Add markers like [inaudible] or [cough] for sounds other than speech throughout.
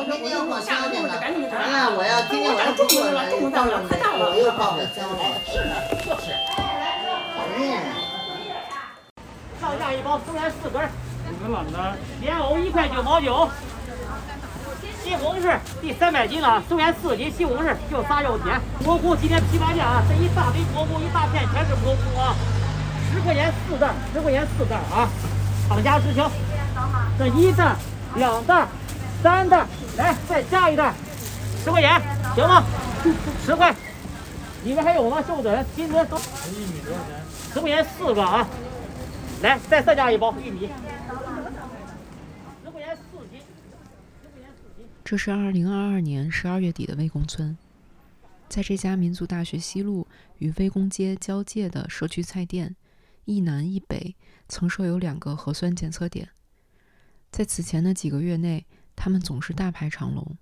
我就我就我下个就就赶紧就完了，我要今天晚上不过来，到时候我又报表交了。是的，就是。嗯。上下一包，松原四根儿，五个冷的，莲藕一块九毛九。西红柿第三百斤了，松原四斤，西红柿又仨又甜。蘑菇今天批发价啊，这一大堆蘑菇，一大片全是蘑菇啊，十块钱四袋，十块钱四袋啊，厂家直销。这一袋、两袋、三袋，来再加一袋，十块钱行吗？十块。里面还有吗？秀子，今天都这玉米多钱？十块钱四个啊！来，再再加一包玉米，十块钱四斤，十块钱四斤。这是二零二二年十二月底的魏公村，在这家民族大学西路与魏公街交界的社区菜店，一南一北曾设有两个核酸检测点。在此前的几个月内，他们总是大排长龙。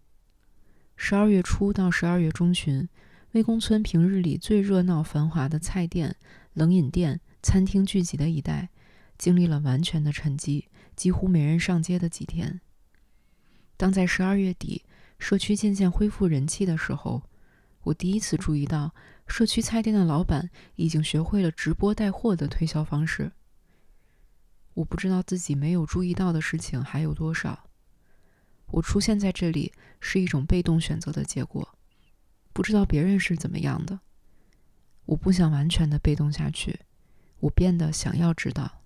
十二月初到十二月中旬，魏公村平日里最热闹繁华的菜店、冷饮店、餐厅聚集的一带，经历了完全的沉寂，几乎没人上街的几天。当在十二月底，社区渐渐恢复人气的时候，我第一次注意到社区菜店的老板已经学会了直播带货的推销方式。我不知道自己没有注意到的事情还有多少。我出现在这里是一种被动选择的结果，不知道别人是怎么样的。我不想完全的被动下去，我变得想要知道。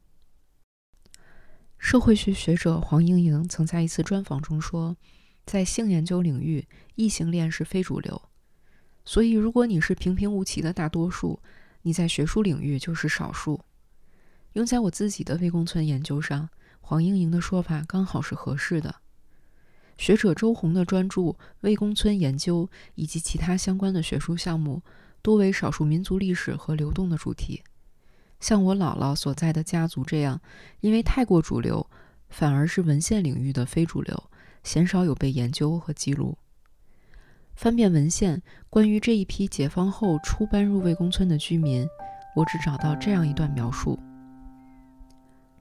社会学学者黄莹莹曾在一次专访中说，在性研究领域，异性恋是非主流，所以如果你是平平无奇的大多数，你在学术领域就是少数。用在我自己的魏公村研究上，黄莹莹的说法刚好是合适的。学者周红的专著《魏公村研究》以及其他相关的学术项目，多为少数民族历史和流动的主题。像我姥姥所在的家族这样，因为太过主流，反而是文献领域的非主流，鲜少有被研究和记录。翻遍文献，关于这一批解放后初搬入魏公村的居民，我只找到这样一段描述。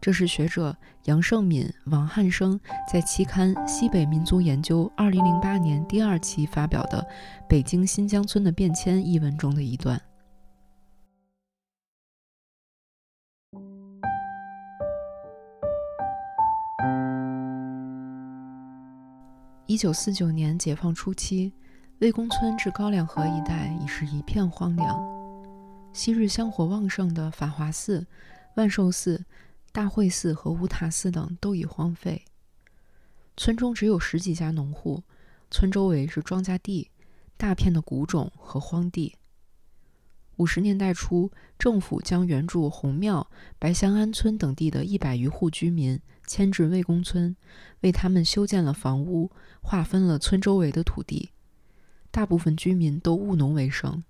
这是学者杨胜敏、王汉生在期刊《西北民族研究》二零零八年第二期发表的《北京新疆村的变迁》一文中的一段。一九四九年解放初期，魏公村至高粱河一带已是一片荒凉。昔日香火旺盛的法华寺、万寿寺、大会寺和乌塔寺等都已荒废，村中只有十几家农户，村周围是庄稼地、大片的谷种和荒地。五十年代初，政府将原住红庙、白香安村等地的一百余户居民迁至魏公村，为他们修建了房屋，划分了村周围的土地。大部分居民都务农为生。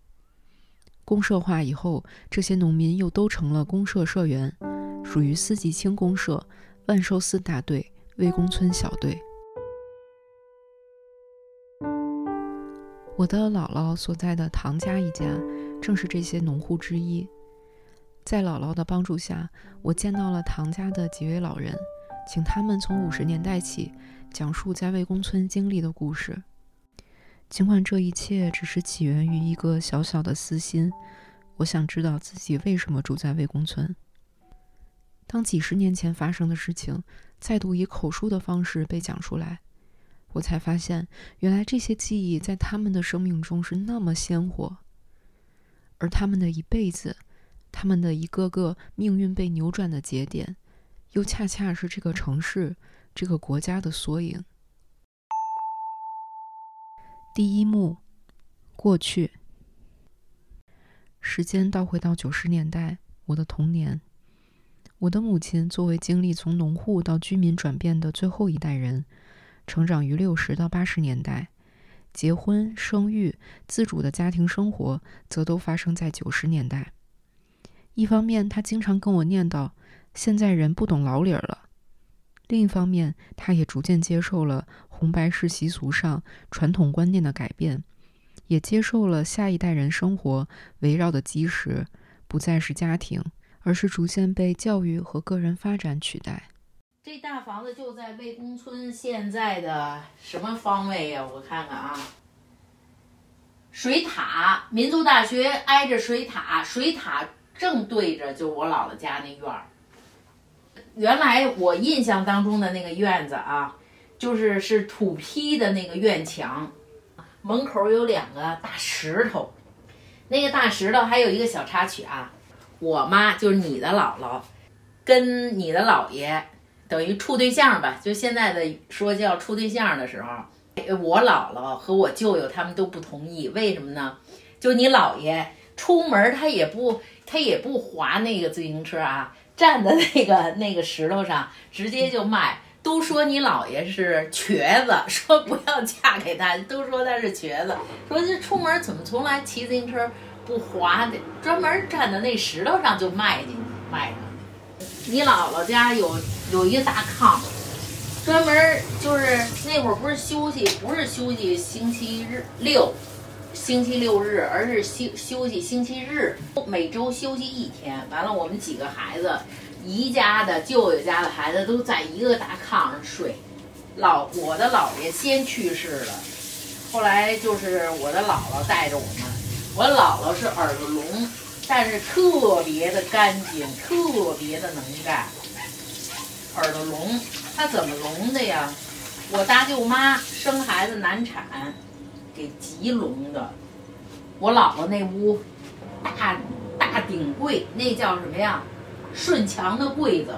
公社化以后，这些农民又都成了公社社员，属于四季青公社、万寿寺大队、魏公村小队。我的姥姥所在的唐家一家，正是这些农户之一。在姥姥的帮助下，我见到了唐家的几位老人，请他们从五十年代起讲述在魏公村经历的故事。尽管这一切只是起源于一个小小的私心，我想知道自己为什么住在魏公村。当几十年前发生的事情再度以口述的方式被讲出来，我才发现，原来这些记忆在他们的生命中是那么鲜活，而他们的一辈子，他们的一个个命运被扭转的节点，又恰恰是这个城市、这个国家的缩影。第一幕，过去。时间倒回到九十年代，我的童年。我的母亲作为经历从农户到居民转变的最后一代人，成长于六十到八十年代，结婚、生育、自主的家庭生活则都发生在九十年代。一方面，她经常跟我念叨现在人不懂老理儿了；另一方面，她也逐渐接受了红白事习俗上传统观念的改变，也接受了下一代人生活围绕的基石不再是家庭。而是逐渐被教育和个人发展取代。这大房子就在魏公村现在的什么方位呀？我看看啊，水塔，民族大学挨着水塔，水塔正对着就我姥姥家那院儿。原来我印象当中的那个院子啊，就是是土坯的那个院墙，门口有两个大石头，那个大石头还有一个小插曲啊，我妈就是你的姥姥，跟你的姥爷等于处对象吧，就现在的说叫处对象的时候，我姥姥和我舅舅他们都不同意，为什么呢？就你姥爷出门他也不他也不划那个自行车啊。站在那个那个石头上，直接就卖。都说你姥爷是瘸子，说不要嫁给他。都说他是瘸子，说这出门怎么从来骑自行车不滑的，专门站在那石头上就卖进去卖上去。你姥姥家有有一个大炕，专门就是那会儿不是休息，不是休息星期日六。星期六日，而是休休息星期日，每周休息一天。完了，我们几个孩子，姨家的、舅舅家的孩子都在一个大炕上睡。老我的姥爷先去世了，后来就是我的姥姥带着我们。我姥姥是耳朵聋，但是特别的干净，特别的能干。耳朵聋，她怎么聋的呀？我大舅妈生孩子难产。给急聋的，我姥姥那屋大大顶柜，那叫什么呀？顺墙的柜子，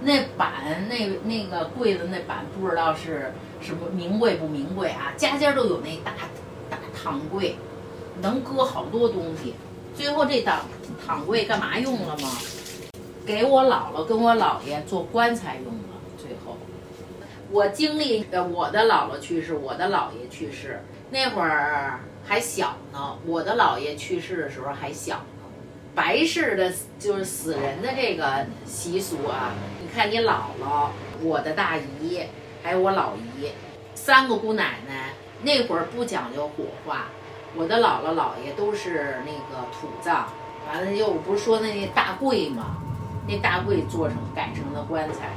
那板那那个柜子那板不知道是什么名贵不名贵啊？家家都有那大大躺柜，能搁好多东西。最后这躺躺柜干嘛用了吗？给我姥姥跟我姥爷做棺材用了。最后，我经历呃我的姥姥去世，我的姥爷去世。那会儿还小呢，我的姥爷去世的时候还小呢。白事的，就是死人的这个习俗啊。你看你姥姥、我的大姨，还有我老姨，三个姑奶奶，那会儿不讲究火化，我的姥姥姥爷都是那个土葬。完了又不是说那大柜嘛，那大柜做成改成的棺材。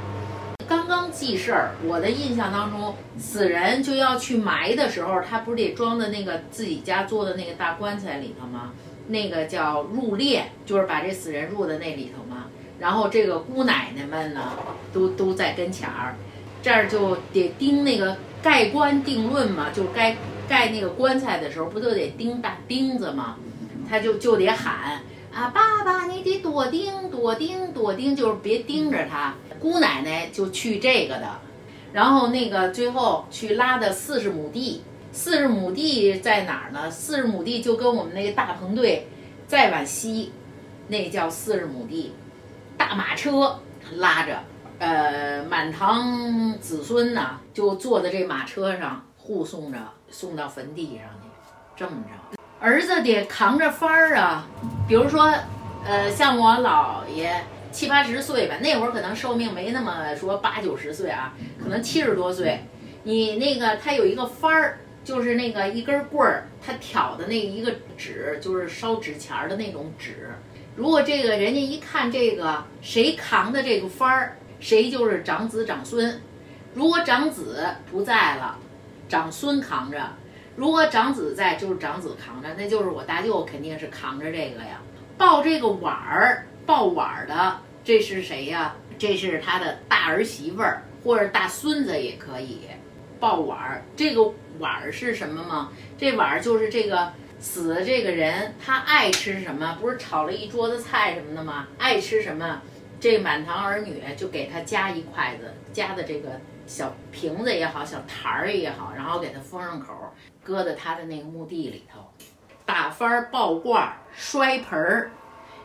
刚刚记事儿，我的印象当中，死人就要去埋的时候，他不是得装在那个自己家做的那个大棺材里头吗？那个叫入殓，就是把这死人入在那里头嘛。然后这个姑奶奶们呢，都都在跟前儿，这儿就得盯那个盖棺定论嘛，就该盖那个棺材的时候，不都得钉大钉子吗？他就就得喊啊，爸爸，你得多钉多钉多钉，就是别盯着他。姑奶奶就去这个的，然后那个最后去拉的四十亩地，四十亩地在哪儿呢？四十亩地就跟我们那个大棚队再往西，那叫四十亩地，大马车拉着，呃，满堂子孙呢就坐在这马车上护送着送到坟地上去，这么着，儿子得扛着幡儿啊，比如说，呃，像我姥爷。七八十岁吧，那会儿可能寿命没那么说八九十岁啊，可能七十多岁。你那个他有一个幡儿，就是那个一根棍儿，他挑的那一个纸，就是烧纸钱儿的那种纸。如果这个人家一看这个谁扛的这个幡儿，谁就是长子长孙。如果长子不在了，长孙扛着；如果长子在，就是长子扛着，那就是我大舅肯定是扛着这个呀，抱这个碗儿。抱碗儿的，这是谁呀？这是他的大儿媳妇儿或者大孙子也可以抱碗儿。这个碗儿是什么吗？这碗儿就是这个死的这个人他爱吃什么？不是炒了一桌子菜什么的吗？爱吃什么？这满堂儿女就给他夹一筷子，夹的这个小瓶子也好，小坛儿也好，然后给它封上口，搁在他的那个墓地里头。打翻儿、抱罐儿、摔盆儿。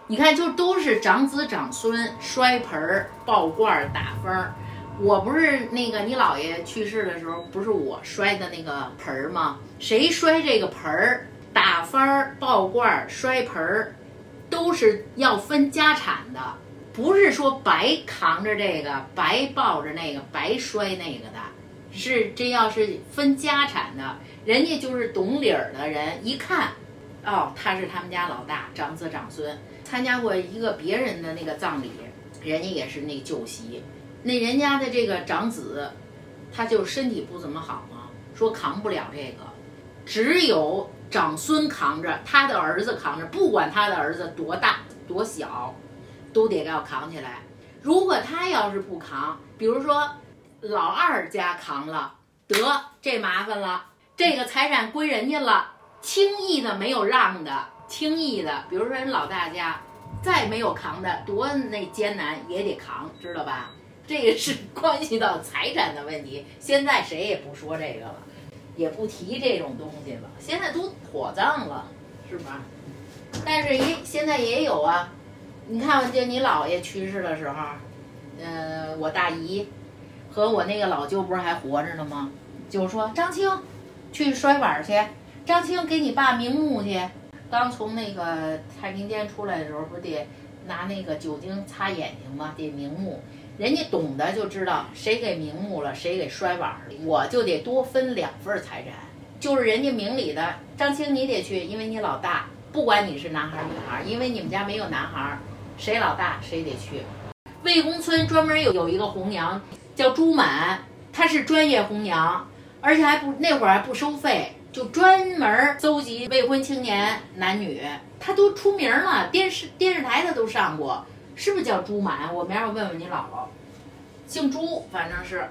你看，就都是长子长孙摔盆儿、抱罐儿、打翻儿。我不是那个你姥爷去世的时候，不是我摔的那个盆儿吗？谁摔这个盆儿、打翻儿、抱罐儿、摔盆儿，都是要分家产的，不是说白扛着这个、白抱着那个、白摔那个的，是这要是分家产的，人家就是懂理儿的人，一看，哦，他是他们家老大，长子长孙。参加过一个别人的那个葬礼，人家也是那旧席，那人家的这个长子，他就身体不怎么好嘛，说扛不了这个，只有长孙扛着，他的儿子扛着，不管他的儿子多大多小，都得要扛起来。如果他要是不扛，比如说老二家扛了，得这麻烦了，这个财产归人家了，轻易的没有让的，轻易的，比如说人老大家再没有扛的，多那艰难也得扛，知道吧？这个是关系到财产的问题。现在谁也不说这个了，也不提这种东西了，现在都火葬了，是吧？但是也现在也有啊。你看，就你姥爷去世的时候，呃，我大姨和我那个老舅不是还活着呢吗？就说张青去摔碗去，张青给你爸瞑目去。刚从那个太平间出来的时候，不得拿那个酒精擦眼睛吗？得瞑目。人家懂得就知道谁给瞑目了，谁给摔碗了，我就得多分两份财产。就是人家明里的，张青你得去，因为你老大，不管你是男孩女孩，因为你们家没有男孩。谁老大谁得去。魏公村专门有有一个红娘叫朱满，她是专业红娘，而且还不那会儿还不收费，就专门搜集未婚青年男女，她都出名了，电视电视台她都上过，是不是叫朱满？我明儿我问问你姥姥，姓朱，反正是。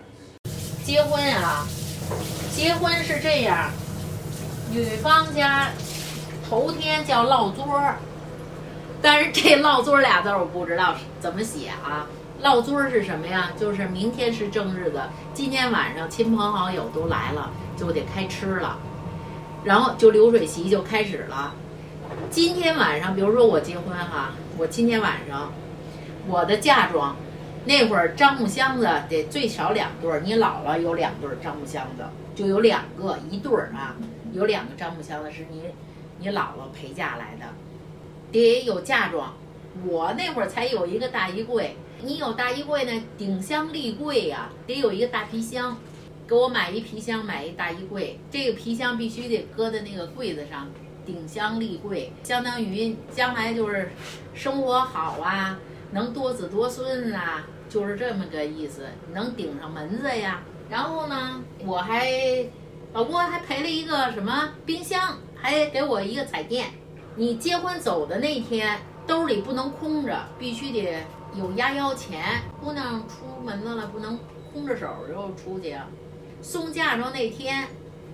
结婚啊，结婚是这样，女方家头天叫落桌儿。但是这落桌俩字我不知道怎么写啊？落桌是什么呀？就是明天是正日子，今天晚上亲朋好友都来了，就得开吃了，然后就流水席就开始了。今天晚上，比如说我结婚哈，我今天晚上我的嫁妆，那会儿樟木箱子得最少两对儿，你姥姥有两对儿樟木箱子，就有两个一对儿啊，有两个樟木箱子是你你姥姥陪嫁来的。得有嫁妆，我那会儿才有一个大衣柜。你有大衣柜呢，顶箱立柜呀，得有一个大皮箱。给我买一皮箱，买一大衣柜。这个皮箱必须得搁在那个柜子上，顶箱立柜，相当于将来就是生活好啊，能多子多孙啊，就是这么个意思，能顶上门子呀。然后呢，我还老郭还赔了一个什么冰箱，还给我一个彩电。你结婚走的那天，兜里不能空着，必须得有压腰钱。姑娘出门子了，不能空着手就出去。送嫁妆那天，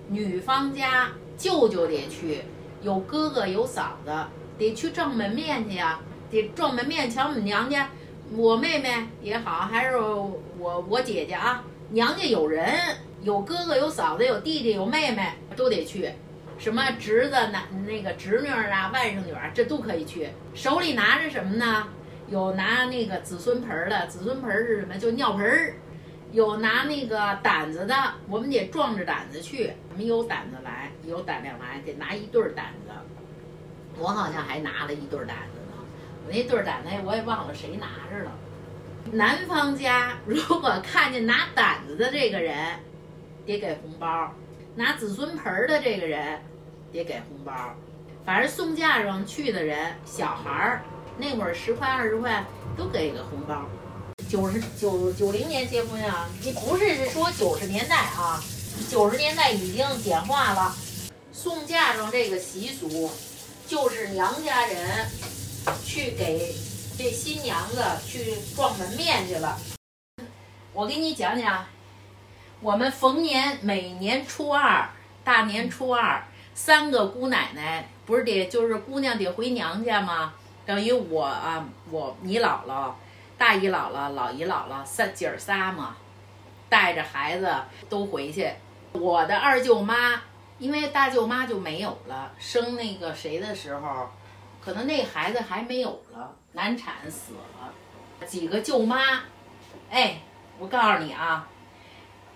女方家舅舅得去，有哥哥有嫂子，得去撞门面去呀，得撞门面瞧我们娘家。我妹妹也好，还是我我姐姐啊，娘家有人，有哥哥有嫂子有弟弟有妹妹，都得去。什么侄子、男那个侄女儿啊、外甥女儿，这都可以去。手里拿着什么呢？有拿那个子孙盆儿的，子孙盆儿是什么？就尿盆儿。有拿那个胆子的，我们得壮着胆子去。我们有胆子来，有胆量来，得拿一对胆子。我好像还拿了一对胆子呢。我那对胆子我也忘了谁拿着了。男方家如果看见拿胆子的这个人，得给红包。拿子孙盆儿的这个人，得给红包。反正送嫁妆去的人，小孩儿那会儿十块二十块都给个红包。九十九九零年结婚啊，你不是说九十年代啊，九十年代已经简化了。送嫁妆这个习俗，就是娘家人去给这新娘子去撞门面去了。我给你讲讲。我们逢年每年初二，大年初二，三个姑奶奶不是得就是姑娘得回娘家吗？等于我啊，我你姥姥、大姨姥姥、老姨姥姥三姐儿仨嘛，带着孩子都回去。我的二舅妈，因为大舅妈就没有了，生那个谁的时候，可能那孩子还没有了，难产死了。几个舅妈，哎，我告诉你啊。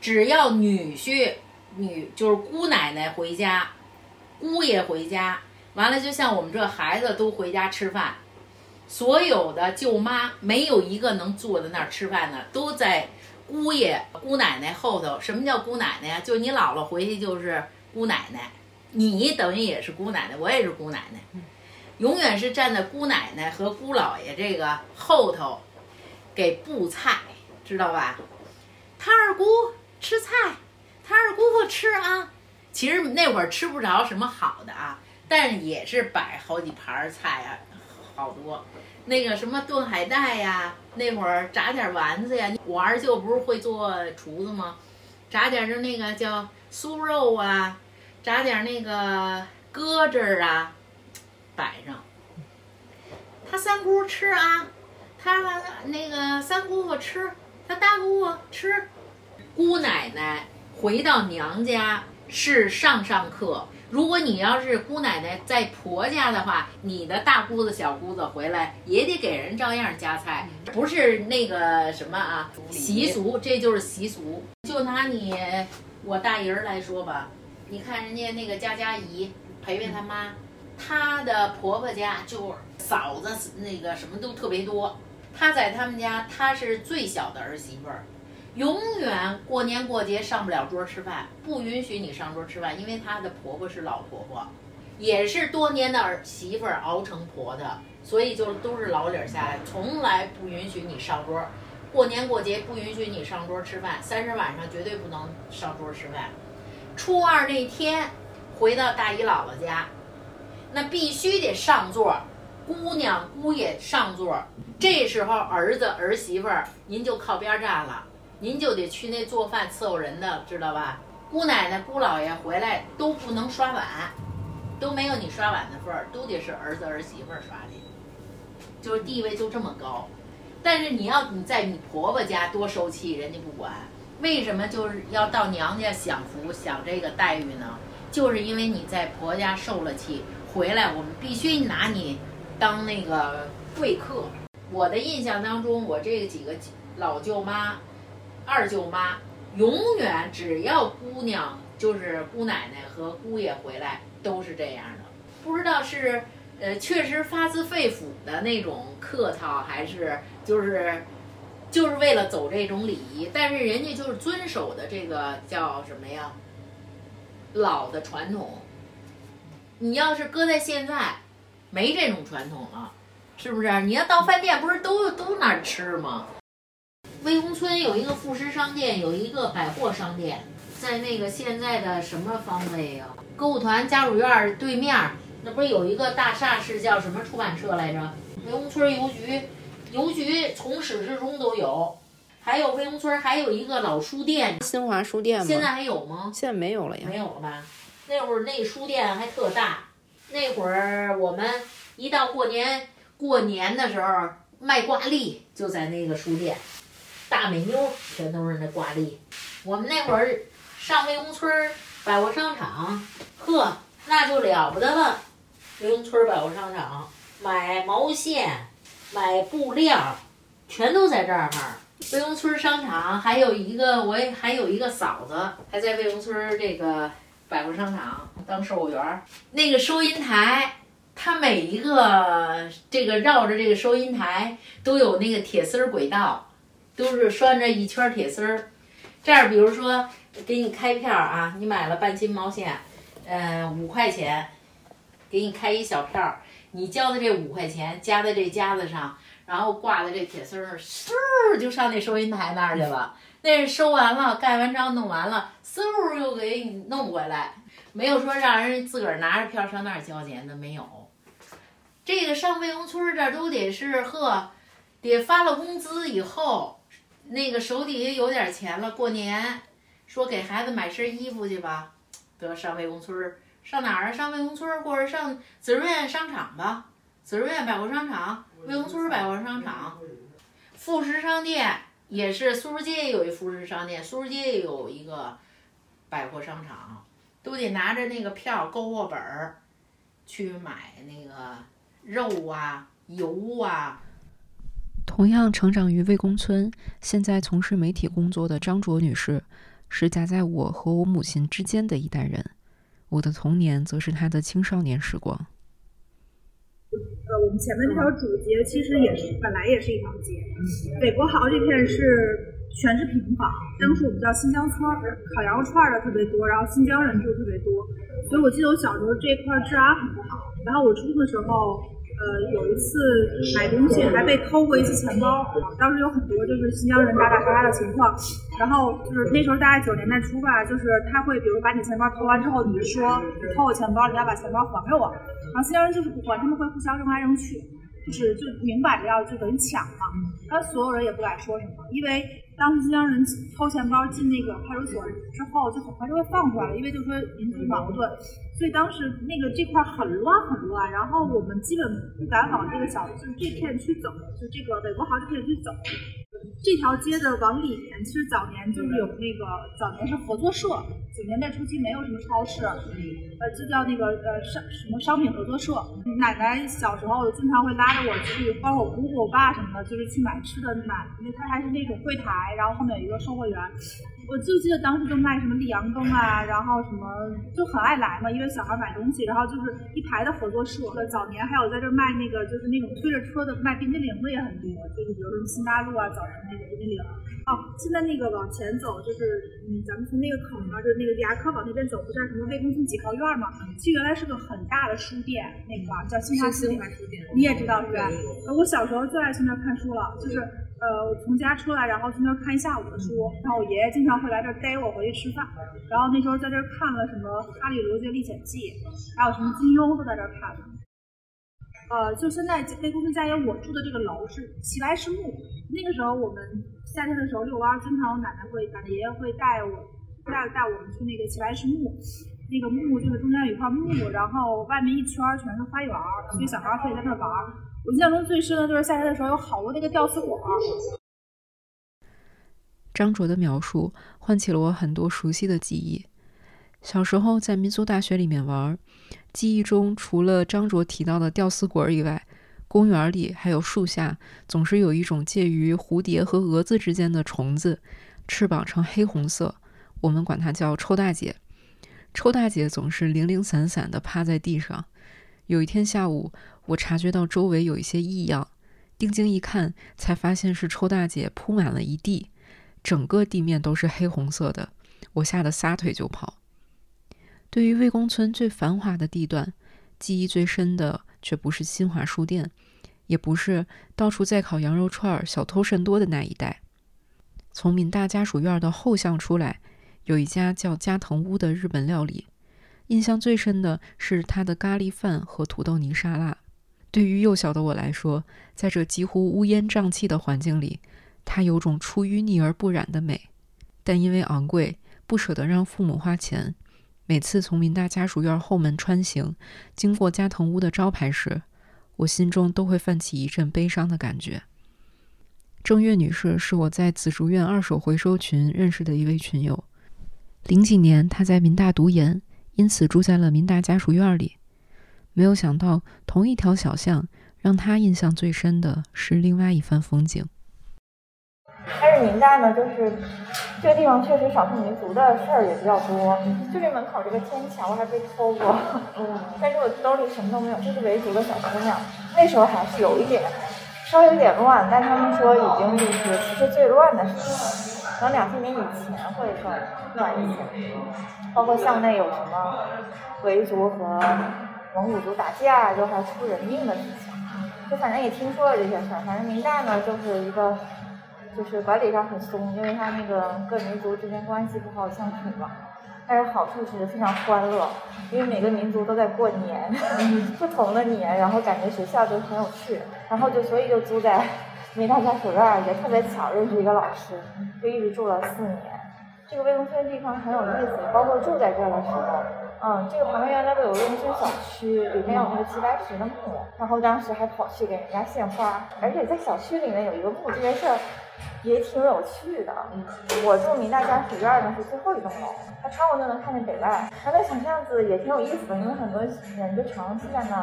只要女婿、女就是姑奶奶回家，姑爷回家，完了就像我们这孩子都回家吃饭，所有的舅妈没有一个能坐在那儿吃饭的，都在姑爷、姑奶奶后头。什么叫姑奶奶呀？就你姥姥回去就是姑奶奶，你等于也是姑奶奶，我也是姑奶奶，永远是站在姑奶奶和姑姥爷这个后头，给布菜。知道吧？他二姑吃菜，他二姑父吃啊。其实那会儿吃不着什么好的啊，但也是摆好几盘菜啊，好多。那个什么炖海带呀，那会儿炸点丸子呀。我二舅不是会做厨子吗？炸点就那个叫酥肉啊，炸点那个鸽子啊，摆上。他三姑吃啊，他那个三姑父吃，他大姑父吃。姑奶奶回到娘家是上上客。如果你要是姑奶奶在婆家的话，你的大姑子、小姑子回来也得给人照样夹菜，不是那个什么啊习俗，这就是习俗。就拿你我大姨儿来说吧，你看人家那个佳佳姨陪陪她妈，她的婆婆家就嫂子那个什么都特别多，她在他们家她是最小的儿媳妇儿。永远过年过节上不了桌吃饭，不允许你上桌吃饭，因为她的婆婆是老婆婆，也是多年的儿媳妇儿熬成婆的，所以就都是老理儿下来，从来不允许你上桌。过年过节不允许你上桌吃饭，三十晚上绝对不能上桌吃饭。初二那天回到大姨姥姥家，那必须得上座，姑娘姑爷上座。这时候儿子儿媳妇儿您就靠边站了。您就得去那做饭伺候人的，知道吧？姑奶奶、姑姥爷回来都不能刷碗，都没有你刷碗的份儿，都得是儿子儿媳妇儿刷去，就是地位就这么高。但是你要你在你婆婆家多受气，人家不管。为什么就是要到娘家享福、享这个待遇呢？就是因为你在婆家受了气，回来我们必须拿你当那个贵客。我的印象当中，我这几个老舅妈。二舅妈永远只要姑娘就是姑奶奶和姑爷回来都是这样的，不知道是呃确实发自肺腑的那种客套，还是就是就是为了走这种礼仪，但是人家就是遵守的这个叫什么呀？老的传统。你要是搁在现在，没这种传统了，是不是？你要到饭店，不是都都那儿吃吗？魏公村有一个副食商店，有一个百货商店，在那个现在的什么方位呀？歌舞团家属院对面，那不是有一个大厦是叫什么出版社来着？魏公村邮局，邮局从始至终都有。还有魏公村还有一个老书店，新华书店吗？现在还有吗？现在没有了呀。没有了吧？那会儿那书店还特大，那会儿我们一到过年过年的时候卖挂历，就在那个书店。大美妞全都是那挂历。我们那会儿上魏公村百货商场，呵，那就了不得了。魏公村百货商场买毛线、买布料，全都在这儿哈。魏公村商场还有一个，我也还有一个嫂子，还在魏公村这个百货商场当售货员。那个收银台，它每一个这个绕着这个收银台都有那个铁丝轨道。都是拴着一圈铁丝儿，这样，比如说给你开票啊，你买了半斤毛线，嗯，五块钱，给你开一小票，你交的这五块钱夹在这夹子上，然后挂在这铁丝儿，嗖就上那收银台那儿去了。那收完了，盖完章弄完了，嗖又给你弄回来，没有说让人自个儿拿着票上那儿交钱的，没有。这个上魏公村这都得是呵，得发了工资以后。那个手底下有点钱了，过年说给孩子买身衣服去吧，得上魏公村儿，上哪儿啊？上魏公村，或者上紫润院商场吧，紫润院百货商场，魏公村百货商场，副食商店也是，苏州街也有一副食商店，苏州街也有一个百货商场，都得拿着那个票购货本儿去买那个肉啊、油啊。同样成长于魏公村，现在从事媒体工作的张卓女士，是夹在我和我母亲之间的一代人。我的童年则是她的青少年时光。呃，我们前面这条主街其实也是本来也是一条街。北国豪这片是全是平房，当时我们叫新疆村，烤羊肉串的特别多，然后新疆人住特别多，所以我记得我小时候这块治安很不好。然后我初中的时候。呃，有一次买东西还被偷过一次钱包，当时有很多就是新疆人打打杀杀的情况。然后就是那时候大概九十年代初吧，就是他会比如把你钱包偷完之后，你就说你偷我钱包，你要把钱包还给我。然后新疆人就是不还，他们会互相扔来扔去，就是就明摆着要就等于抢嘛。然后所有人也不敢说什么，因为。当时新疆人偷钱包进那个派出所之后，就很快就会放出来了，因为就说民族矛盾，所以当时那个这块很乱很乱，然后我们基本不敢往这个小就是这片区走，就这个北国豪这片区走。这条街的往里面，其实早年就是有那个早年是合作社，九年代初期没有什么超市，呃，就叫那个呃商什么商品合作社。奶奶小时候经常会拉着我去，包括我姑姑、我爸什么的，就是去买吃的买，因为他还是那种柜台，然后后面有一个售货员。我就记得当时就卖什么利阳羹啊，然后什么就很爱来嘛，因为小孩买东西，然后就是一排的合作社。早年还有在这卖那个，就是那种推着车的卖冰激凌的也很多，就是比如说新大陆啊，早年那个冰激凌。哦，现在那个往前走，就是嗯，咱们从那个口儿，就是那个牙科往那边走，不是什么魏公村几号院嘛？其实原来是个很大的书店，那块儿叫新华书店，你也知道是吧？我小时候最爱去那儿看书了，就是。呃，从家出来，然后去那儿看一下午的书，然后我爷爷经常会来这儿逮我回去吃饭，然后那时候在这儿看了什么《哈利罗杰历险记》，还有什么金庸都在这儿看。呃，就现在魏公村家园我住的这个楼是齐白石墓，那个时候我们夏天的时候遛弯，经常我奶奶会奶奶爷爷会带我带带我们去那个齐白石墓，那个墓就是中间有一块墓，然后外面一圈全是花园，所以小孩可以在那玩。我印象中最深的就是夏天的时候有好多那个吊死鬼。张卓的描述唤起了我很多熟悉的记忆。小时候在民族大学里面玩，记忆中除了张卓提到的吊死鬼以外，公园里还有树下总是有一种介于蝴蝶和蛾子之间的虫子，翅膀呈黑红色，我们管它叫臭大姐。臭大姐总是零零散散地趴在地上。有一天下午。我察觉到周围有一些异样，定睛一看，才发现是臭大姐铺满了一地，整个地面都是黑红色的。我吓得撒腿就跑。对于魏公村最繁华的地段，记忆最深的却不是新华书店，也不是到处在烤羊肉串、小偷甚多的那一带。从闽大家属院的后巷出来，有一家叫加藤屋的日本料理，印象最深的是它的咖喱饭和土豆泥沙拉。对于幼小的我来说，在这几乎乌烟瘴气的环境里，它有种出淤泥而不染的美。但因为昂贵，不舍得让父母花钱。每次从民大家属院后门穿行，经过加藤屋的招牌时，我心中都会泛起一阵悲伤的感觉。郑月女士是我在紫竹院二手回收群认识的一位群友。零几年，她在民大读研，因此住在了民大家属院里。没有想到，同一条小巷，让他印象最深的是另外一番风景。但是明代呢，就是这个地方确实少数民族的事儿也比较多。就这门口这个天桥还被偷过，嗯，[laughs] 但是我兜里什么都没有，就是维族的小姑娘。那时候还是有一点，稍微有点乱，但他们说已经就是不是最乱的时候，可能两千年以前会更乱一些。包括巷内有什么维族和。蒙古族打架就还出人命的事情，就反正也听说了这些事儿。反正明代呢，就是一个就是管理上很松，因为他那个各民族之间关系不好相处嘛。但是好处是非常欢乐，因为每个民族都在过年，[laughs] 不同的年，然后感觉学校就很有趣。然后就所以就租在 [laughs] 明大家属院，也特别巧认识一个老师，就一直住了四年。这个魏公村地方很有意思，包括住在这儿的时候。嗯，这个旁边原来不有个人居小区，里面有那个齐白石的墓，然后当时还跑去给人家献花，而且在小区里面有一个墓，这件事儿也挺有趣的。我住民大家属院呢是最后一栋楼，它窗户就能看见北外，它那小巷子也挺有意思的，因为很多人就长期在那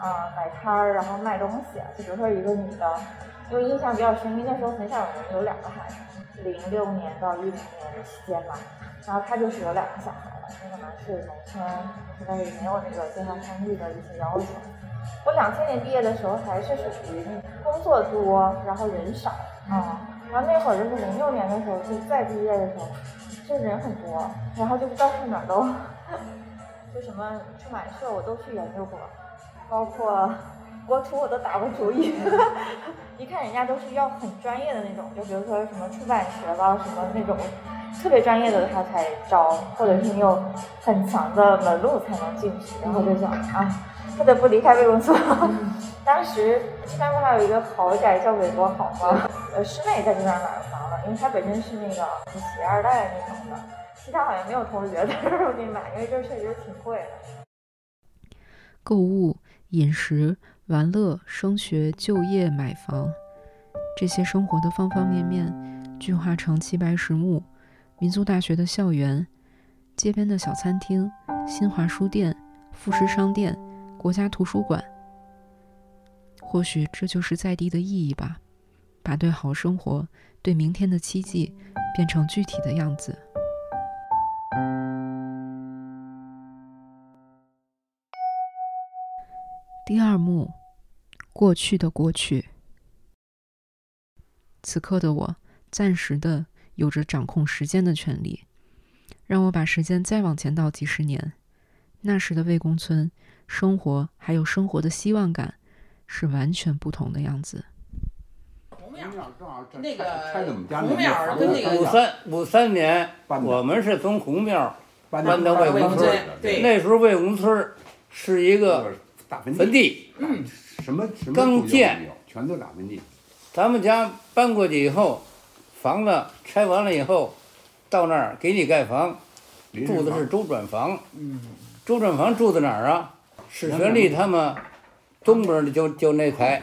啊摆摊儿，然后卖东西，就比如说一个女的，因为印象比较深，因为那时候很小有两个孩子，零六年到一零年的期间嘛，然后她就是有两个小孩。那可能是农村，现在也没有那个健康参与的一些要求。我两千年毕业的时候还是属于工作多，然后人少，啊，然后那会儿就是零六年的时候，就再毕业的时候，就人很多，然后就是到处哪儿都，[laughs] 就什么出版社我都去研究过，包括国图我都打过主意，[laughs] 一看人家都是要很专业的那种，就比如说什么出版学了什么那种特别专业的他才招，或者是你有很强的门路才能进去，然后就想啊，不得不离开魏公村。当时西单不还有一个豪宅叫韦伯豪吗？呃，师妹在这边买了房了，因为她本身是那个企业二代那种的，其他好像没有同学在这儿给买，因为这儿确实挺贵的。购物、饮食、玩乐、升学、就业、买房，这些生活的方方面面，聚化成齐白石墓、民族大学的校园、街边的小餐厅、新华书店、富士商店、国家图书馆。或许这就是在地的意义吧，把对好生活、对明天的期冀变成具体的样子。第二幕，过去的过去。此刻的我，暂时的有着掌控时间的权利。让我把时间再往前倒几十年，那时的魏公村，生活还有生活的希望感。是完全不同的样子。那个红庙跟那个五三五三年，我们是从红庙搬到魏公村。那时候魏公村是一个坟地，嗯，什么刚建，全都大坟地。咱们家搬过去以后，房子拆完了以后，到那儿给你盖房，住的是周转房。嗯，周转房住在哪儿啊？史学利他们。东边的就就那排，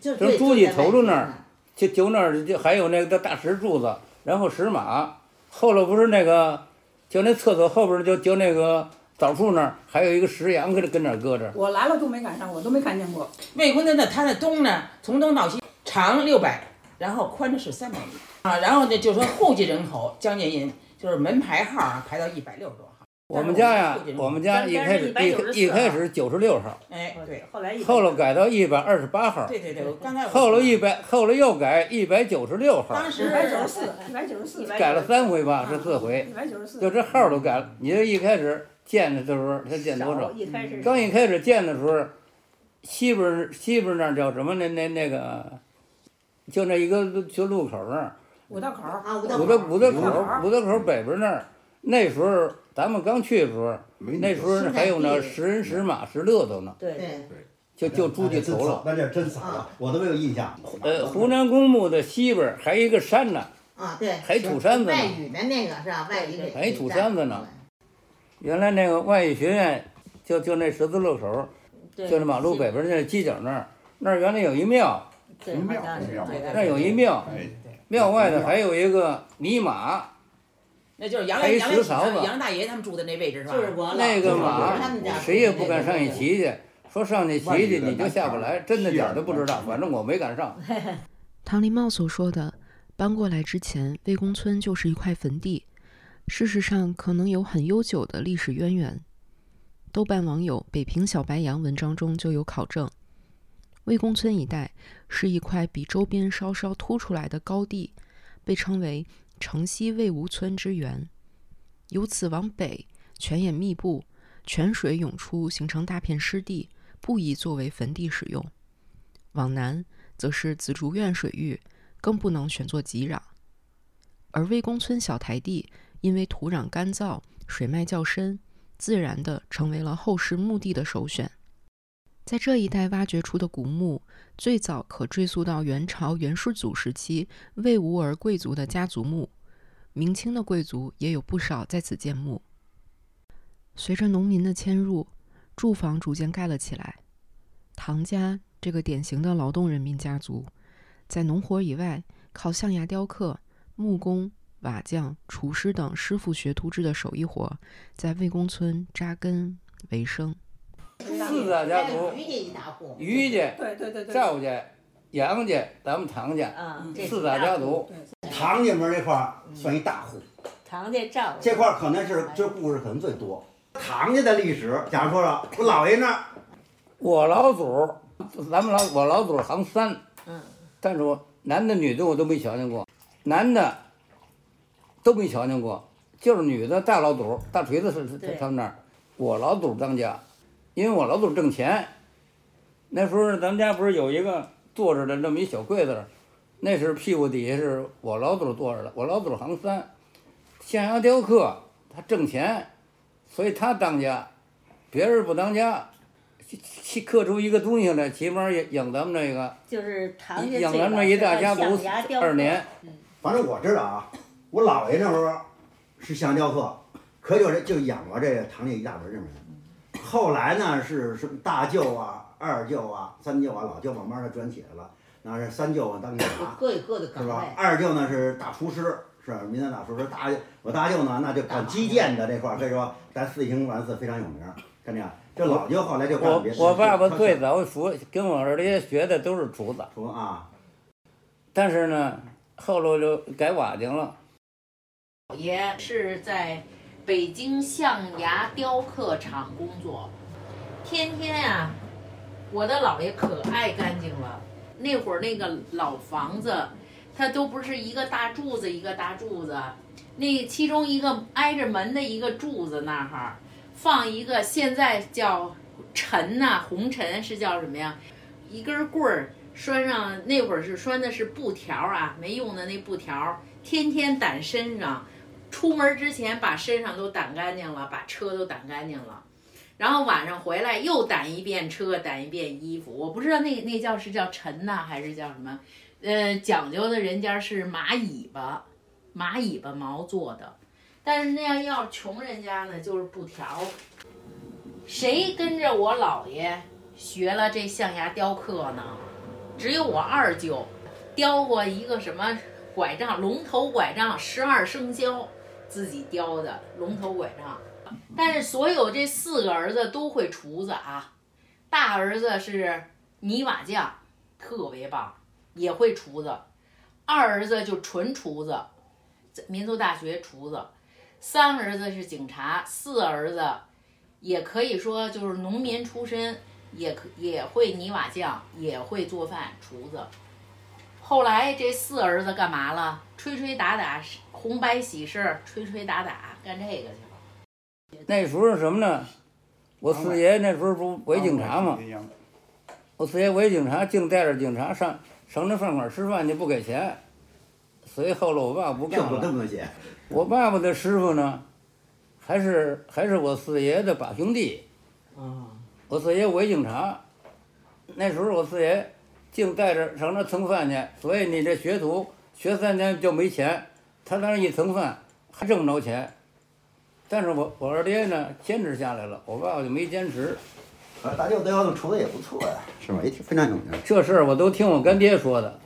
就朱记头住那儿，就就那儿就还有那个大石柱子，然后石马，后头不是那个，就那厕所后边就就那个枣树那儿，还有一个石羊跟跟那搁着。我来了都没赶上，我都没看见过。魏公的那它的东呢，从东到西长六百，然后宽的是三百米啊，然后呢就说户籍人口将近就是门牌号啊排到一百六十多号。我们家呀，我们家一开始一一开始九十六号，哎，对，后来后来改到一百二十八号，对对对，刚才后来一百后来又改一百九十六号，当时一百九十四，一百九十四，改了三回吧，是四回，一百九十四，就这号都改了。你这一开始建的时候，它建多少？一开始刚一开始建的时候，西边西边那叫什么？那那那个，就那一个就路口那儿，五道口啊，五道五道五道口五道口北边那儿，那时候。咱们刚去的时候，那时候还有那十人十马十乐头呢。对对，就就出去头了。那这真早啊，我都没有印象。呃，湖南公墓的西边还有一个山呢。啊，对。还土山子呢。外语的那个是吧？外语还土山子呢。原来那个外语学院，就就那十字路口，就是马路北边那犄角那儿，那儿原来有一庙。对，庙。那有一庙，庙外头还有一个泥马。那就是杨杨杨杨大爷他们住的那位置是吧？那个马，谁也不敢上去骑去，说上去骑去你就下不来，真的假的不知道，反正我没敢上。[laughs] 唐林茂所说的，搬过来之前，魏公村就是一块坟地，事实上可能有很悠久的历史渊源。豆瓣网友北平小白杨文章中就有考证，魏公村一带是一块比周边稍稍凸出来的高地，被称为。城西魏吴村之源，由此往北，泉眼密布，泉水涌出，形成大片湿地，不宜作为坟地使用；往南，则是紫竹院水域，更不能选作集壤。而魏公村小台地，因为土壤干燥，水脉较深，自然的成为了后世墓地的首选。在这一带挖掘出的古墓，最早可追溯到元朝元世祖时期魏吴儿贵族的家族墓，明清的贵族也有不少在此建墓。随着农民的迁入，住房逐渐盖了起来。唐家这个典型的劳动人民家族，在农活以外，靠象牙雕刻、木工、瓦匠、厨师等师傅学徒制的手艺活，在魏公村扎根为生。四大家族，于家、对对对赵家、杨家，咱们唐家，四大家族。唐家门这块儿算一大户。唐家赵。这块儿可能是这故事可能最多。唐家的历史，假如说了，我姥爷那儿，我老祖，咱们老我老祖行三，嗯，但是我男的女的我都没瞧见过，男的都没瞧见过，就是女的大老祖大锤子是他们那儿，我老祖当家。因为我老祖挣钱，那时候咱们家不是有一个坐着的那么一小柜子儿，那是屁股底下是我老祖坐着的，我老祖行三，象牙雕刻他挣钱，所以他当家，别人不当家。去刻出一个东西来，起码养养咱们这个，就是唐养咱们一大家族二年。反正我知道啊，我姥爷那时候是象雕刻，可就是就养过这唐家一大门这么人。后来呢，是是大舅啊、二舅啊、三舅啊、老舅慢慢的转起来了。那是三舅啊当警察，各有各的是吧？二舅呢是大厨师，是民间大厨师。大我大舅呢，那就干基建的这块儿，所以说咱四平完寺非常有名，看见？这老舅后来就干别我我爸爸最早厨跟我二爹学的都是厨子。厨啊。但是呢，后来就改瓦匠了。爷是在北京象牙雕刻厂工作，天天啊，我的姥爷可爱干净了。那会儿那个老房子，它都不是一个大柱子一个大柱子，那其中一个挨着门的一个柱子那儿。放一个，现在叫尘呐，红尘是叫什么呀？一根棍儿拴上，那会儿是拴的是布条啊，没用的那布条，天天掸身上，出门之前把身上都掸干净了，把车都掸干净了，然后晚上回来又掸一遍车，掸一遍衣服。我不知道那那叫是叫尘呐，还是叫什么？呃，讲究的人家是马尾巴，马尾巴毛做的。但是那样要穷人家呢，就是布条。谁跟着我姥爷学了这象牙雕刻呢？只有我二舅，雕过一个什么拐杖，龙头拐杖，十二生肖自己雕的龙头拐杖。但是所有这四个儿子都会厨子啊，大儿子是泥瓦匠，特别棒，也会厨子；二儿子就纯厨子，民族大学厨子。三儿子是警察，四儿子也可以说就是农民出身，也可也会泥瓦匠，也会做饭，厨子。后来这四儿子干嘛了？吹吹打打，红白喜事，吹吹打打，干这个去了。那时候什么呢？我四爷那时候不伪警察吗？我四爷伪警察，净带着警察上省着饭馆吃饭去，不给钱。所以后来我爸不干了。这么些。我爸爸的师傅呢，还是还是我四爷的把兄弟。啊。我四爷伪警察，那时候我四爷净带着上那蹭饭去，所以你这学徒学三年就没钱，他那一蹭饭还挣不着钱。但是我我二爹呢，坚持下来了，我爸爸就没坚持。啊，大舅对我处的也不错呀，是吧？也挺非常有名。这事儿我都听我干爹说的。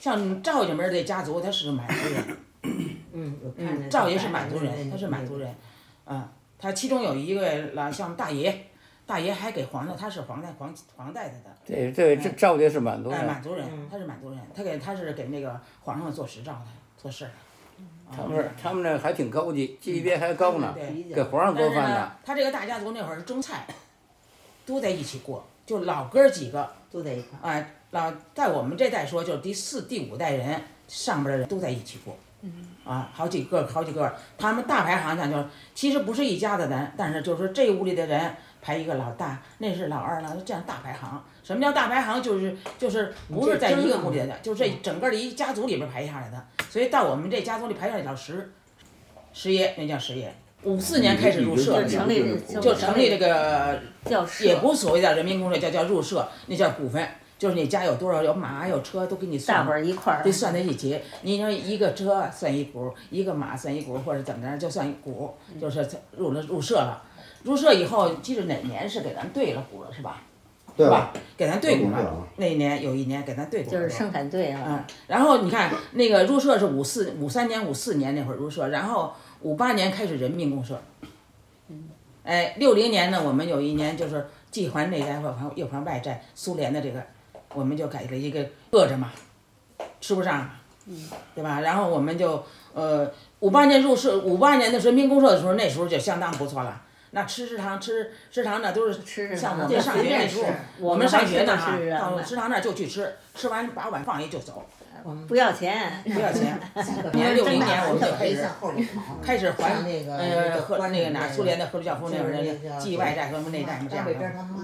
像赵家门这家族，他是满族人。嗯，赵爷是满族人，他是满族人，啊，他其中有一个老像大爷，大爷还给皇上，他是皇太皇皇太太的。对对，这赵家是满族人。满族人，他是满族人，他给他是给那个皇上做实照的，做事儿。他们他们那还挺高级，级别还高呢，给皇上做饭的。他这个大家族那会儿是种菜，都在一起过，就老哥几个都在一块儿。哎，老在我们这代说，就是第四、第五代人，上边的人都在一起过。啊，好几个，好几个，他们大排行，像就其实不是一家子人，但是就是说这屋里的人排一个老大，那是老二了，这样大排行。什么叫大排行？就是就是不是在一个屋里的，就是这整个的一家族里边排下来的。所以到我们这家族里排下来叫十，十爷，那叫十爷。五四年开始入社，就成立就成立这个，叫也不所谓叫人民公社，叫叫入社，那叫股份。就是你家有多少有马有车都给你算，大伙儿一块儿得算在一起。你说一个车算一股，一个马算一股，或者怎么着就算一股，就是入了入社了。入社以后，记得哪年是给咱兑了股了是吧？对吧？给咱兑股了。那一年有一年给咱兑股。就是生产队啊。嗯，然后你看那个入社是五四五三年五四年那会儿入社，然后五八年开始人民公社。嗯。哎，六零年呢，我们有一年就是既还内债又还又还外债，苏联的这个。我们就给了一个饿着嘛，吃不上，对吧？然后我们就呃，五八年入社，五八年的人民公社的时候，那时候就相当不错了。那吃食堂吃食堂那，都是像我们上学那时候，我们上学呢哈，到食堂那就去吃，吃完把碗放下就走。不要钱，[laughs] 不要钱。[laughs] 年六零年我们就开始开始还呃和那个哪苏联的赫鲁晓夫那会儿继外债和内债嘛这样的，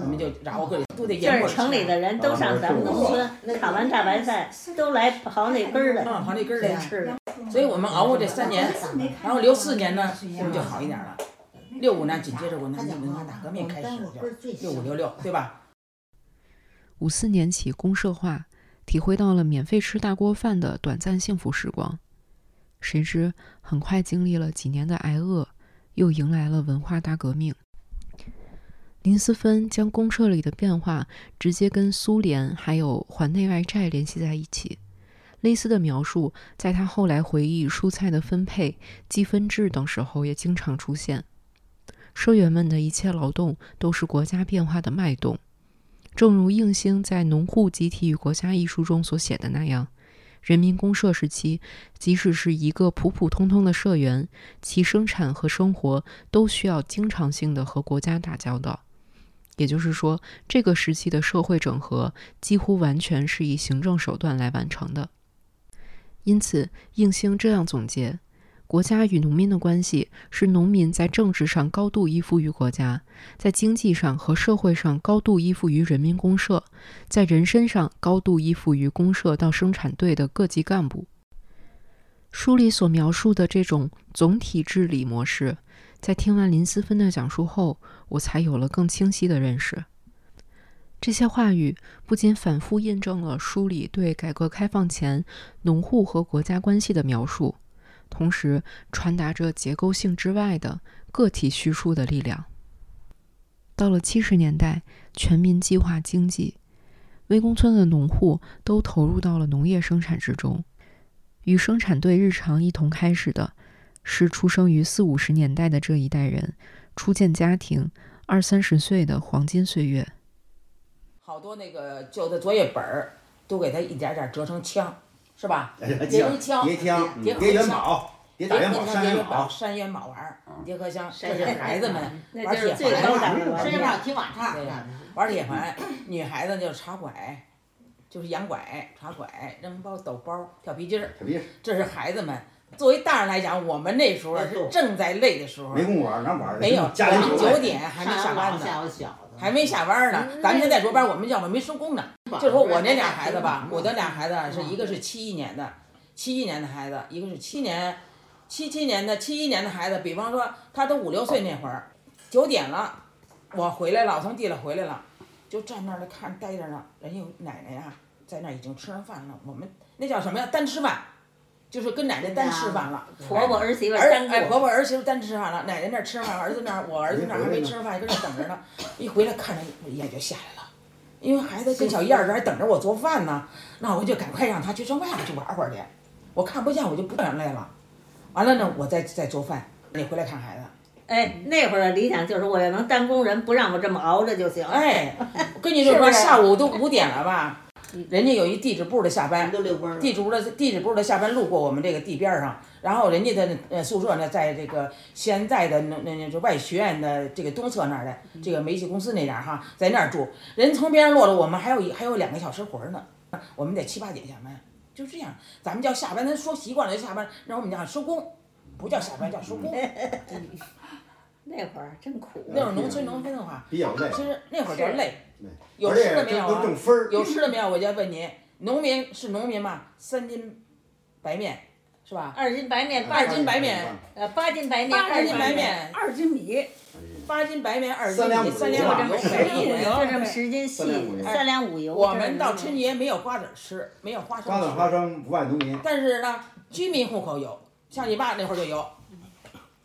我们就然后各里都得这是城里的人都上咱们农村，烤完大白菜都来刨那根儿的，嗯，刨那根儿的吃的。所以我们熬过这三年，然后留四年呢，我们就好一点了。六五呢紧接着我南京文化大革命开始就六五六六，对吧？五四年起公社化，体会到了免费吃大锅饭的短暂幸福时光。谁知很快经历了几年的挨饿，又迎来了文化大革命。林思芬将公社里的变化直接跟苏联还有还内外债联系在一起。类似的描述，在他后来回忆蔬菜的分配、积分制等时候也经常出现。社员们的一切劳动都是国家变化的脉动。正如应星在《农户集体与国家》一书中所写的那样，人民公社时期，即使是一个普普通通的社员，其生产和生活都需要经常性的和国家打交道。也就是说，这个时期的社会整合几乎完全是以行政手段来完成的。因此，应星这样总结。国家与农民的关系是农民在政治上高度依附于国家，在经济上和社会上高度依附于人民公社，在人身上高度依附于公社到生产队的各级干部。书里所描述的这种总体治理模式，在听完林思芬的讲述后，我才有了更清晰的认识。这些话语不仅反复印证了书里对改革开放前农户和国家关系的描述。同时传达着结构性之外的个体叙述的力量。到了七十年代，全民计划经济，魏公村的农户都投入到了农业生产之中。与生产队日常一同开始的，是出生于四五十年代的这一代人初建家庭、二三十岁的黄金岁月。好多那个旧的作业本儿，都给他一点点折成枪。是吧？叠枪、叠枪、叠元宝、叠打元宝、山元宝、山元宝玩儿，叠荷枪，这是孩子们玩铁环。身上踢马叉。对，玩铁环。女孩子就是插拐，就是洋拐、插拐、扔包、抖包、跳皮筋儿。这是孩子们。作为大人来讲，我们那时候是正在累的时候。没工夫玩，哪玩没有，九点还没下班呢。还没下班呢，咱们现在上班，我们要么没收工呢。就说我那俩孩子吧，我的俩孩子是一个是七一年的，七一年的孩子，一个是七年，七七年的，七一年的孩子。比方说，他都五六岁那会儿，九点了，我回来了，我从地里回来了，就站那儿看待着呢。人家奶奶呀，在那儿已经吃上饭了。我们那叫什么呀？单吃饭，就是跟奶奶单吃饭了。婆婆儿媳妇单哎，婆婆儿媳妇单吃饭了。奶奶那儿吃饭，儿子那儿，我儿子那儿还没吃饭，搁那等着呢。一回来看着眼就下来了。因为孩子跟小燕儿这还等着我做饭呢，那我就赶快让他去上外边去玩会儿去。我看不见，我就不让来了。完了呢，我再再做饭，你回来看孩子。哎，那会儿的理想就是我要能当工人，不让我这么熬着就行。哎，我跟你说 [laughs] 说，下午都五点了吧？人家有一地质部的下班，地质部的地质部的下班路过我们这个地边上，然后人家的呃宿舍呢，在这个现在的那那那就外学院的这个东侧那儿的这个煤气公司那点儿哈，在那儿住。人从边上落了，我们还有一还有两个小时活呢，我们得七八点下班，就这样。咱们叫下班，咱说习惯了就下班，让我们叫收工，不叫下班叫收工。那会儿真苦。那会儿农村农村的话，比较累。其实那会儿叫累。有吃的没有啊？有吃的没有？我就要问你，农民是农民吗？三斤白面是吧？二斤白面，二斤白面，呃，八斤白面，二斤白面，二斤米，八斤白面，二斤米，三两五油，一人就这么十斤细，三两五油。我们到春节没有瓜子吃，没有花生。瓜子花生不卖农民。但是呢，居民户口有，像你爸那会儿就有，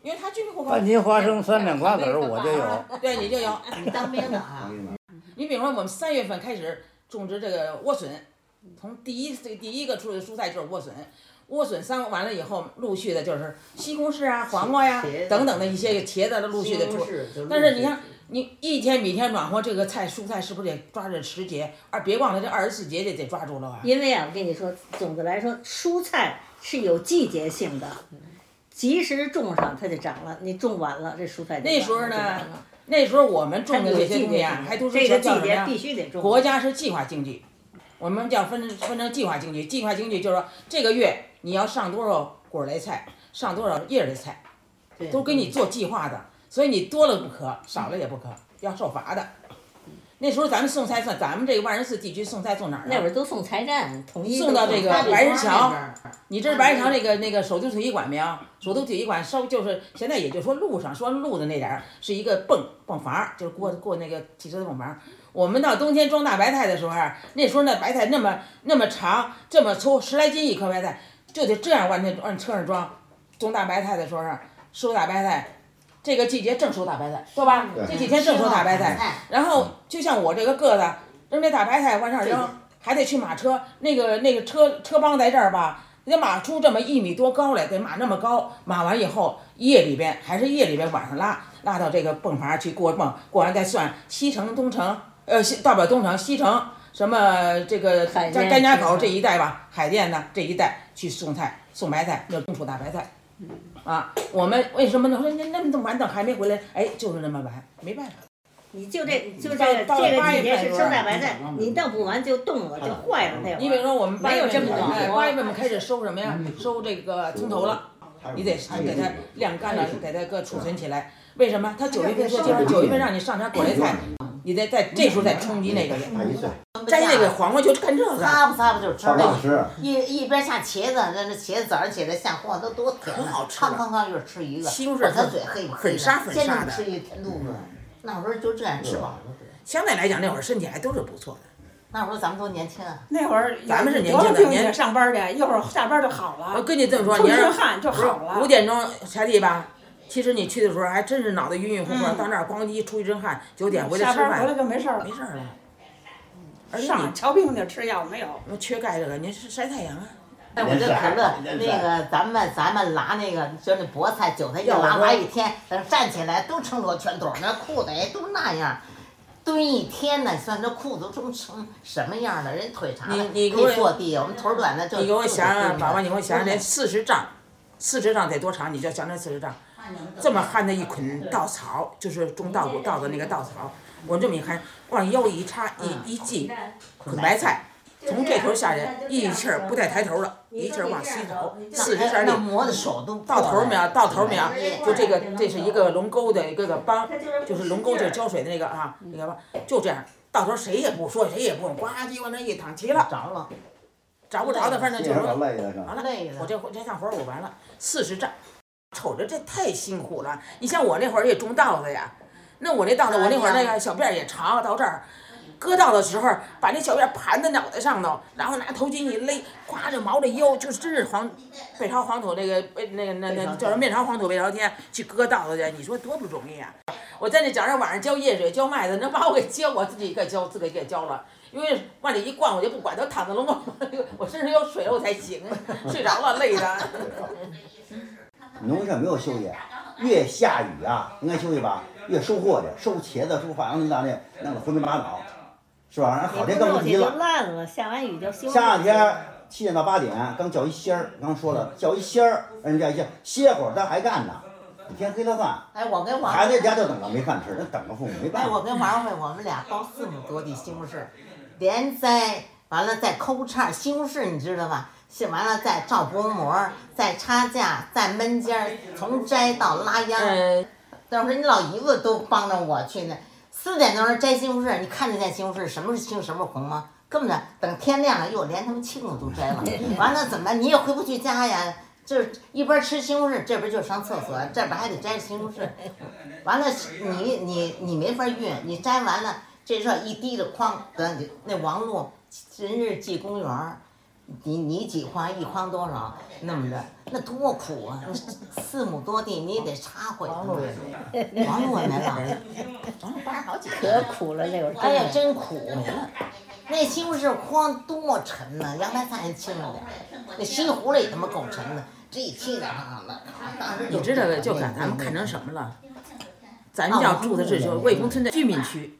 因为他居民户口。半斤花生，三两瓜子我就有。对，你就有。你当兵的啊？[laughs] 你比如说，我们三月份开始种植这个莴笋，从第一这第一个出的蔬菜就是莴笋，莴笋三完了以后，陆续的就是西红柿啊、黄瓜呀等等的一些茄子的陆续的出。但是你看，你一天比一天暖和，这个菜蔬菜是不是得抓着时节？而别忘了这二十四节得得抓住了啊！因为啊，我跟你说，总的来说，蔬菜是有季节性的，及时种上它就长了，你种晚了这蔬菜那时候呢。那时候我们种的这些东西啊，还都是叫什么呀？国家是计划经济，我们叫分分成计划经济，计划经济就是说这个月你要上多少果儿类菜，上多少叶儿的菜，都给你做计划的，所以你多了不可，少了也不可，要受罚的。那时候咱们送菜算咱们这个万人寺地区送菜送哪儿啊？那会儿都送菜站，统一送到这个白白石桥，你这是白石桥那个那个首都体育馆没有？首都体育馆稍就是现在也就说路上说路的那点儿是一个泵泵房儿，就是过过那个汽车的泵房儿。我们到冬天装大白菜的时候啊，那时候那白菜那么那么长，这么粗，十来斤一颗白菜，就得这样往那往车上装。种大白菜的时候啊，收大白菜，这个季节正收大白菜，对吧？这几天正收大白菜，然后就像我这个个子，扔这大白菜往上扔，还得去马车，那个那个车车帮在这儿吧，得码出这么一米多高来，得码那么高，码完以后夜里边还是夜里边晚上拉，拉到这个泵房去过泵，过完再算西城、东城，呃西到不了东城，西城什么这个海淀张甘家口这一带吧，海淀呢这一带去送菜送白菜，要种出大白菜。啊，我们为什么呢？说那那么晚等还没回来？哎，就是那么晚，没办法。你就这就这到个这个到了八月季节是收份的时候大白菜，你弄不完就冻了，就坏了那会儿。你比如说我们八没有这么月份哎，暖和八月份我们开始收什么呀？收这个葱头了，你得给它晾干了，给它搁储存起来。为什么？它九月份说就是九月份让你上点果类菜，你得在这时候再冲击那个去。摘那个黄瓜就干这个。擦不擦不就吃好了吃。一一边下茄子，那那茄子早上起来下黄瓜都多甜啊，可好吃了康康康就是吃一个，西红柿管他嘴黑不黑的，粉沙粉天沙的天吃一填肚子。那会儿就这样吃饱了。相对来讲，那会儿身体还都是不错的。那会儿咱们多年轻啊。那会儿咱们是年轻的上班去，一会儿下班就好了。我跟你这么说，出你要一身汗就好了。五点钟下地吧，其实你去的时候还真是脑袋晕晕乎乎，嗯到那儿咣叽出一身汗，九点回来吃下班回来饭，就没事儿了。没事儿了。而且上你瞧病去吃药没有？缺钙这个，你是晒太阳啊。哎，我这可乐，那个咱们咱们拉那个就那菠菜、韭菜一拉拉一天，站起来都成罗圈腿，那裤子也都那样。蹲一天呢，算这裤子都成什么样了？人腿长了可你你给我以坐地，我们腿儿短的就你给我想想，宝宝，你给我想想，那四十丈，四十丈得多长？你就想那四十丈，这么憨的一捆稻草，就是种稻谷稻的那个稻草，我这么一憨，往腰一插一一系，捆白菜，从这头下来，一气儿不带抬头的，一气儿往西走，四十下地那，磨的手都到头儿没有？到头儿没有哎？就这个，这是一个龙沟的一个个帮，就是龙沟就是浇水的那个啊，那个帮，就这样，到头儿谁也不说，谁也不用，呱唧往那一躺，齐了，着了，找不着的，反正就是？完了，我这这趟活儿我完了，四十丈，瞅着这太辛苦了。你像我那会儿也种稻子呀，那我那稻子我那会儿那个小辫儿也长，到这儿，割稻的时候把那小辫儿盘在脑袋上头，然后拿头巾一勒，咵着毛着腰，就是真是黄北朝黄土那个呃那个那那叫什么面朝黄土背朝天去割稻子去，你说多不容易啊！我在那脚上晚上浇叶水浇麦子，能把我给浇，我自己给浇，自己给浇了。因为往里一灌，我就不管，都躺在笼子，我身上有水了我才醒，[laughs] 睡着了累的。[laughs] 农村没有休息，越下雨啊，应该休息吧，越收获去，收茄子、收花生那的弄得昏昏八倒，是吧？然后好天更不提了，烂了，下完雨就休息。夏天七点到八点，刚叫一仙儿，刚说了叫一仙儿，人家一歇歇会儿，咱还干呢，天黑了饭，哎，我跟王孩子在家就等着没饭吃，那等着父母没哎，办法。我跟王慧，我们俩包四亩多地西红柿，连栽完了再抠叉西红柿，你知道吧？是完了再照薄膜，再插架，再闷尖儿，从摘到拉秧儿。嗯，当时你老姨夫都帮着我去呢。四点钟摘西红柿，你看得见西红柿什么是青什么是红吗？根本等天亮了，哟，连他们青的都摘了。[laughs] 完了怎么你也回不去家呀？就是一边吃西红柿，这边就上厕所，这边还得摘西红柿。完了你你你没法运，你摘完了这时候一提着筐，得你那王路人日记公园儿，你你几筐一筐多少？那么着，那多苦啊！四亩多地，你得插回去。王路也没了，王路搬好几可。苦了那会儿。哎呀，真苦！那西红柿筐多沉呐、洋白菜还轻了点，那西葫芦也他妈够沉的，这一提上上的，当时你知道就看咱们看成什么了？咱要住的是就是魏公村的居民区，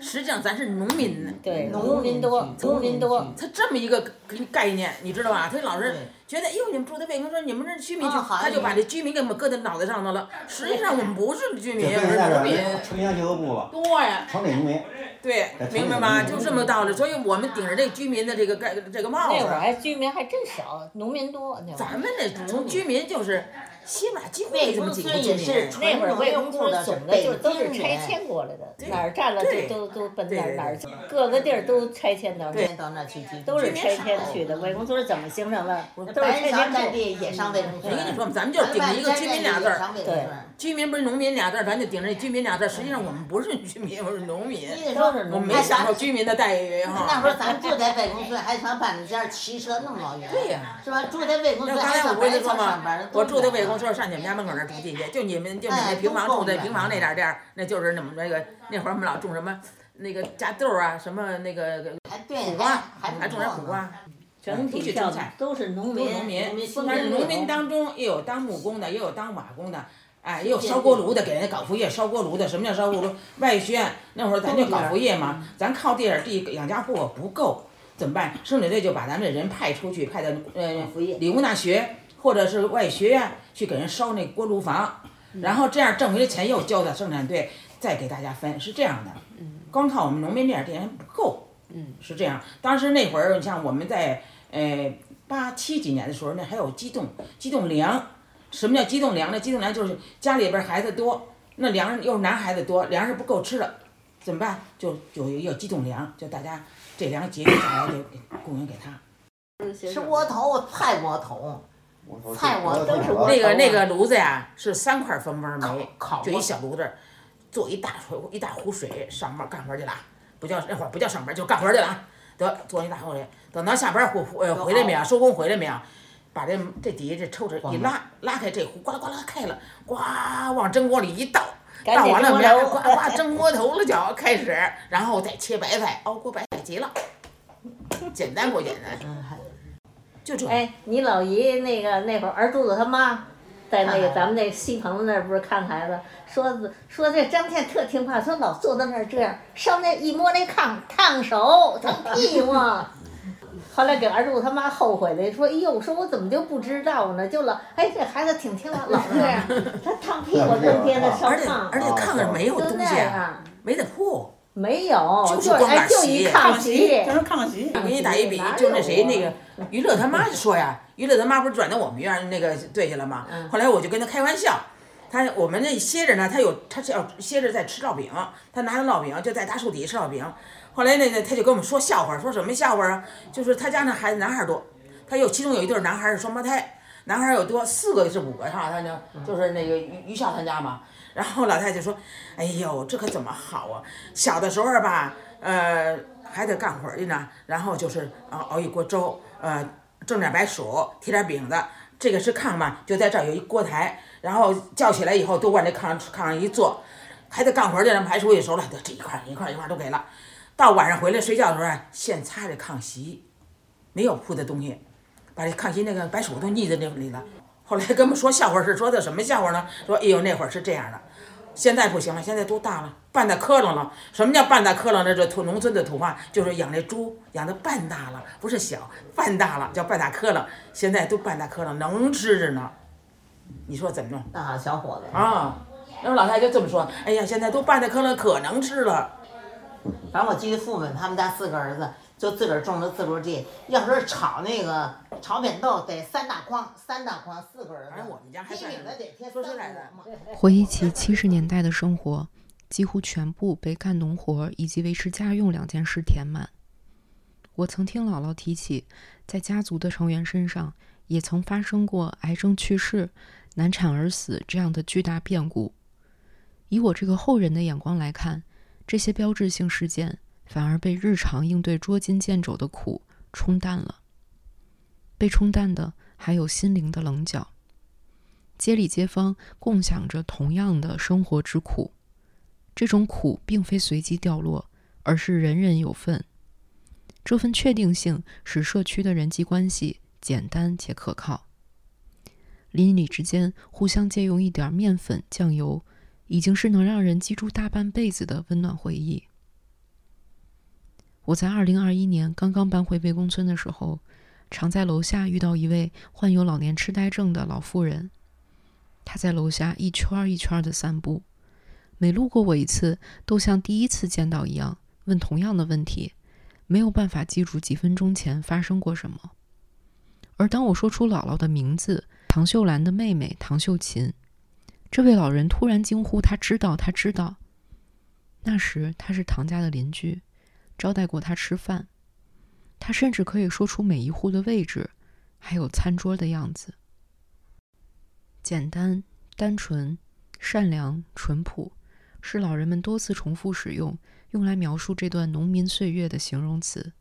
实际上咱是农民呢。对，农民多，农民多。他这么一个概念，你知道吧？他老是觉得，哎呦，你们住的北京，说，你们这居民区，他就把这居民给我们搁在脑袋上头了。实际上我们不是居民，就我们是农民城乡结合部了，多呀，城里农民，对，明白吗？就这么道理。所以我们顶着这居民的这个盖这个帽子。那会儿还居民还真少，农民多。那会儿咱们这从居民就是，起码几乎没这么几个居民。那会儿魏公村总的就都是拆迁过来的，哪儿占了就都都奔哪儿哪儿去，各个地儿都拆迁到对，到那去居。都是拆迁去的。魏公村怎么形成的？都是拆迁占地也上魏公村。我跟你说，咱们就顶着一个居民俩字儿，对，居民不是农民俩字儿，咱就顶着居民俩字儿。实际上我们不是居民，我是农民，都是我没享受居民的待遇哈。那会儿咱住在魏公村，还上搬家骑车那么老远。对呀，是吧？住在魏公村，刚才我不是说吗上班？我住在魏公村，上你们家门口那儿住进去，就你们就你那平房住在平房那点儿地儿，那就是那么那个那会儿我们老种什么那个加豆儿啊，什么那个苦瓜，还种点苦瓜。整体上都是农民，农民，但但是农民当中也有当木工的，也有当瓦工的，哎，也有烧锅炉的，给人家搞副业烧锅炉的。什么叫烧锅炉？外宣那会儿咱就搞副业嘛，咱靠这点地养家糊口不够，怎么办？生产队就把咱们这人派出去，派到呃理工大学或者是外语学院去给人烧那锅炉房，然后这样挣回来钱又交到生产队，再给大家分，是这样的。光靠我们农民这点地还不够，嗯是这样。当时那会儿，你像我们在呃八七几年的时候，那还有机动机动粮。什么叫机动粮呢？机动粮就是家里边孩子多，那粮又是男孩子多，粮食不够吃了，怎么办？就有一个机动粮，就大家这粮节约下来就给供应给他。吃窝头，菜窝头，菜窝都是那个那个炉子呀，是三块蜂窝煤，就一小炉子，做一大一大壶水，上班干活去了，不叫那会儿不叫上班，就干活去了。得做一大壶水，等到下班回回回来没有？收工回来没有？把这这底下这抽屉一拉，拉开这壶，呱啦呱啦开了，呱往蒸锅里一倒，倒完了没有？呱呱蒸锅头了，就开始，然后再切白菜，熬锅白菜急了，简单不简单？就这。哎，你老姨那个那会儿二柱子他妈，在那个咱们那西棚子那儿不是看孩子，说说这张倩特听话，说老坐在那儿这样，上那一摸那炕烫手烫屁股。后来给二柱他妈后悔了，说：“哎呦，说我怎么就不知道呢？就老哎，这孩子挺听话，老这样，他烫屁股，冬天的烧炕，而且炕上没有东西，没得铺，没有，就是光哎，就一炕席，就是炕席。我给你打一比，就那谁那个于乐他妈就说呀，于乐他妈不是转到我们院那个队去了吗？后来我就跟他开玩笑。”他我们那歇着呢，他有他是要歇着在吃烙饼，他拿着烙饼就在大树底下吃烙饼。后来那个他就跟我们说笑话，说什么笑话啊？就是他家那孩子男孩多，他有其中有一对男孩是双胞胎，男孩有多四个是五个哈，他就就是那个于于笑他家嘛。然后老太太说：“哎呦，这可怎么好啊？小的时候吧，呃，还得干活去呢，然后就是熬熬一锅粥，呃，蒸点白薯，贴点饼子。这个是炕嘛，就在这儿有一锅台。”然后叫起来以后，都往这炕上炕上一坐，还得干活去，排除一熟了，得这一块一块一块都给了。到晚上回来睡觉的时候，现擦这炕席，没有铺的东西，把这炕席那个白薯都腻在那里了。后来跟我们说笑话是说的什么笑话呢？说哎呦那会儿是这样的，现在不行了，现在都大了，半大磕楞了。什么叫半大磕楞？这这土农村的土话就是养这猪养的半大了，不是小，半大了叫半大磕楞。现在都半大磕楞，能吃着呢。你说怎么弄？大小伙子啊！然后老太太就这么说：“哎呀，现在都半大磕楞，可能吃了。”反正我记得父们他们家四个儿子就自个儿种的自留地，要是炒那个炒扁豆得三大筐，三大筐四个儿子。反正我们家还算一饼子得贴说实三在的。[laughs] 回忆起七十年代的生活，几乎全部被干农活以及维持家用两件事填满。我曾听姥姥提起，在家族的成员身上也曾发生过癌症去世、难产而死这样的巨大变故。以我这个后人的眼光来看，这些标志性事件反而被日常应对捉襟见肘的苦冲淡了。被冲淡的还有心灵的棱角。街里街坊共享着同样的生活之苦，这种苦并非随机掉落，而是人人有份。这份确定性使社区的人际关系简单且可靠。邻里之间互相借用一点面粉、酱油，已经是能让人记住大半辈子的温暖回忆。我在二零二一年刚刚搬回魏公村的时候，常在楼下遇到一位患有老年痴呆症的老妇人。她在楼下一圈一圈的散步，每路过我一次，都像第一次见到一样，问同样的问题，没有办法记住几分钟前发生过什么。而当我说出姥姥的名字——唐秀兰的妹妹唐秀琴，这位老人突然惊呼：“他知道，他知道。”那时他是唐家的邻居，招待过他吃饭。他甚至可以说出每一户的位置，还有餐桌的样子。简单、单纯、善良、淳朴，是老人们多次重复使用，用来描述这段农民岁月的形容词。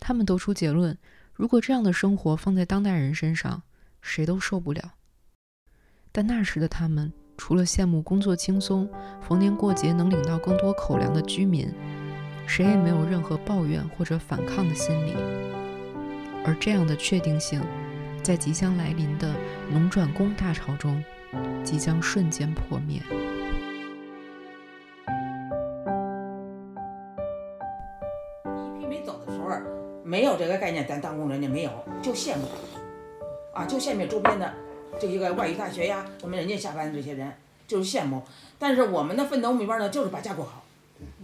他们得出结论：如果这样的生活放在当代人身上，谁都受不了。但那时的他们，除了羡慕工作轻松、逢年过节能领到更多口粮的居民，谁也没有任何抱怨或者反抗的心理。而这样的确定性，在即将来临的农转工大潮中，即将瞬间破灭。一批没走的时候，没有这个概念，咱当工人的没有，就羡慕，啊，就羡慕周边的这一个外语大学呀，什么人家下班的这些人就是羡慕。但是我们的奋斗目标呢，就是把家过好，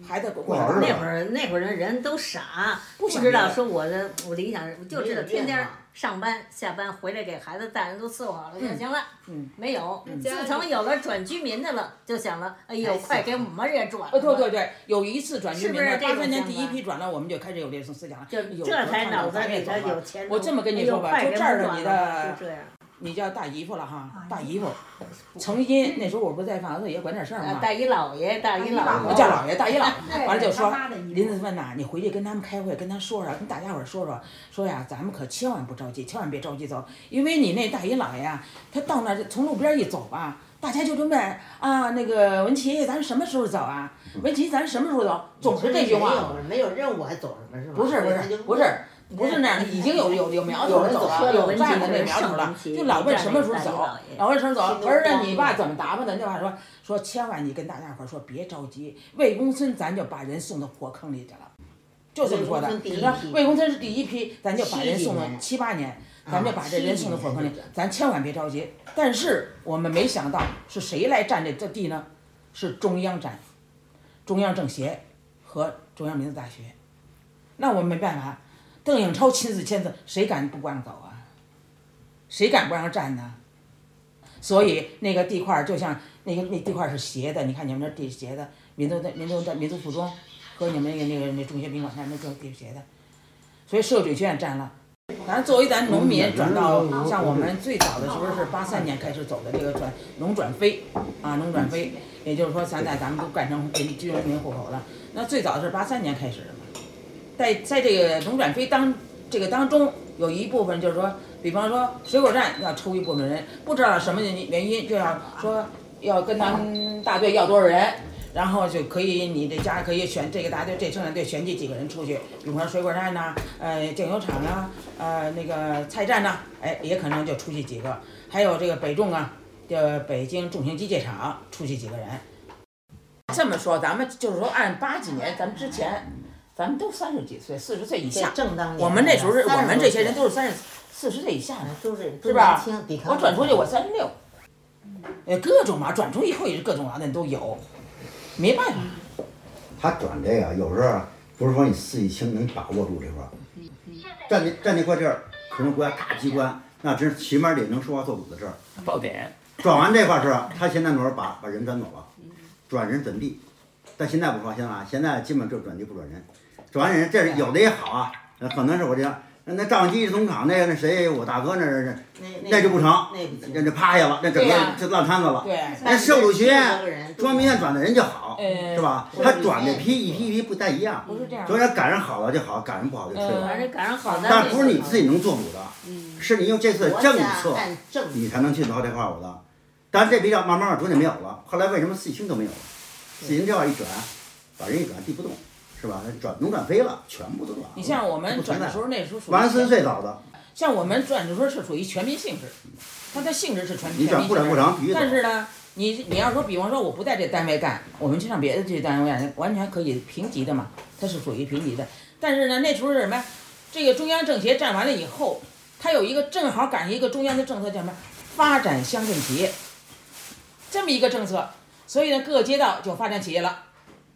孩子过好。那会儿那会儿的人都傻，不知道说我的我理想，就知道天天上班下班回来给孩子大人都伺候好了就行了。嗯，没有，自从有了转居民的了，就想了，哎呦，快给我们也转对对对，有一次转居民的，是不是八三年第一批转了，我们就开始有这种思想了。就有这才脑子里头有前途我这么跟你说吧，就这你转了的就这样，你叫大姨夫了哈，大姨夫，曾经那时候我不是在房子也管点事儿嘛，啊大姨姥爷，大姨姥爷，我叫姥爷，大姨姥爷，完了就说林子问呐，你回去跟他们开会，跟他说说，跟大家伙儿说说，说呀，咱们可千万不着急，千万别着急走，因为你那大姨姥爷啊，他到那儿从路边一走吧，大家就这么啊，那个文琪，咱什么时候走啊？文琪，咱什么时候走？总是这句话。没有任务还走什么是吧？不是不是不是不是那样的，已经有有有苗头了，走了，有站的那苗头了，就老问什么时候走，老问什么时候走。儿子，你爸怎么打扮的？那话说说，千万你跟大家伙儿说别着急，魏公村咱就把人送到火坑里去了，就这么说的。你说魏公村是第一批，咱就把人送到七八年，啊咱就把这人送到火坑里咱千万别着急。但是我们没想到是谁来占这这地呢？是中央占，中央政协和中央民族大学。那我们没办法，邓颖超亲自签字，谁敢不让走啊？谁敢不让占呢？所以那个地块儿就像那个那地块儿是斜的，你看你们那地斜的，民族的民族的民族附中和你们那个那个那中学宾馆那那地斜的，所以社会主义学院占了。咱作为咱农民转到像我们最早的时候是八三年开始走的这个转农转非啊农转非，也就是说现在咱们都改成居居民户口了。那最早是八三年开始的嘛，在在这个农转非当这个当中有一部分就是说，比方说水果站要抽一部分人，不知道什么原因就要说要跟咱们大队要多少人。然后就可以，你这家可以选这个大队、这生产队选几几个人出去，比方水果站呐、呃酱油厂啊、呃那个菜站呐、哎也可能就出去几个，还有这个北重啊，叫北京重型机械厂出去几个人。这么说，咱们就是说按八几年，咱们之前，咱们都三十几岁、四十岁以下，正当年我们那时候是我们这些人都是三十四十岁以下的，都是是吧年轻抵？抗我转出去我三十六，呃各种嘛，转出以后也是各种矛盾都有，没办法。他转这个有时候不是说你四季青能把握住这块儿，站那站那块地儿，可能国家大机关，那真是起码得能说话做主的事儿。爆点。[laughs] 转完这块儿是，他现在那会儿把把人转走了，转人转地，但现在不说，现在啊，现在基本就转地不转人，转完人这是有的也好啊，呃可能是我这样。那那张机总厂那个那谁，我大哥那是那那就不成，那那就趴下了，那整个就烂摊子了。对那受鲁学院中央民院转的人就好，呃是吧？他转的批一批一批不太一样，不是这样所以说赶上好了就好，赶上不好就退了。反正赶上好的但不是你自己能做主的，嗯是你用这次政策你才能去到这块儿我的。但是这比较慢慢慢逐渐没有了，后来为什么四星都没有了？四星这样一转，把人一转地不动，是吧？转农转非了，全部都转。你像我们转的时候，那时候属于王安孙全最早的，像我们转的时候是属于全民性质，它的性质是全民性转不转不成。但是呢，你你要说，比方说我不在这单位干，我们去上别的这单位干，完全可以平级的嘛，它是属于平级的。但是呢，那时候是什么呀？这个中央政协站完了以后，它有一个正好赶上一个中央的政策叫什么？发展乡镇企业，这么一个政策，所以呢，各个街道就发展企业了。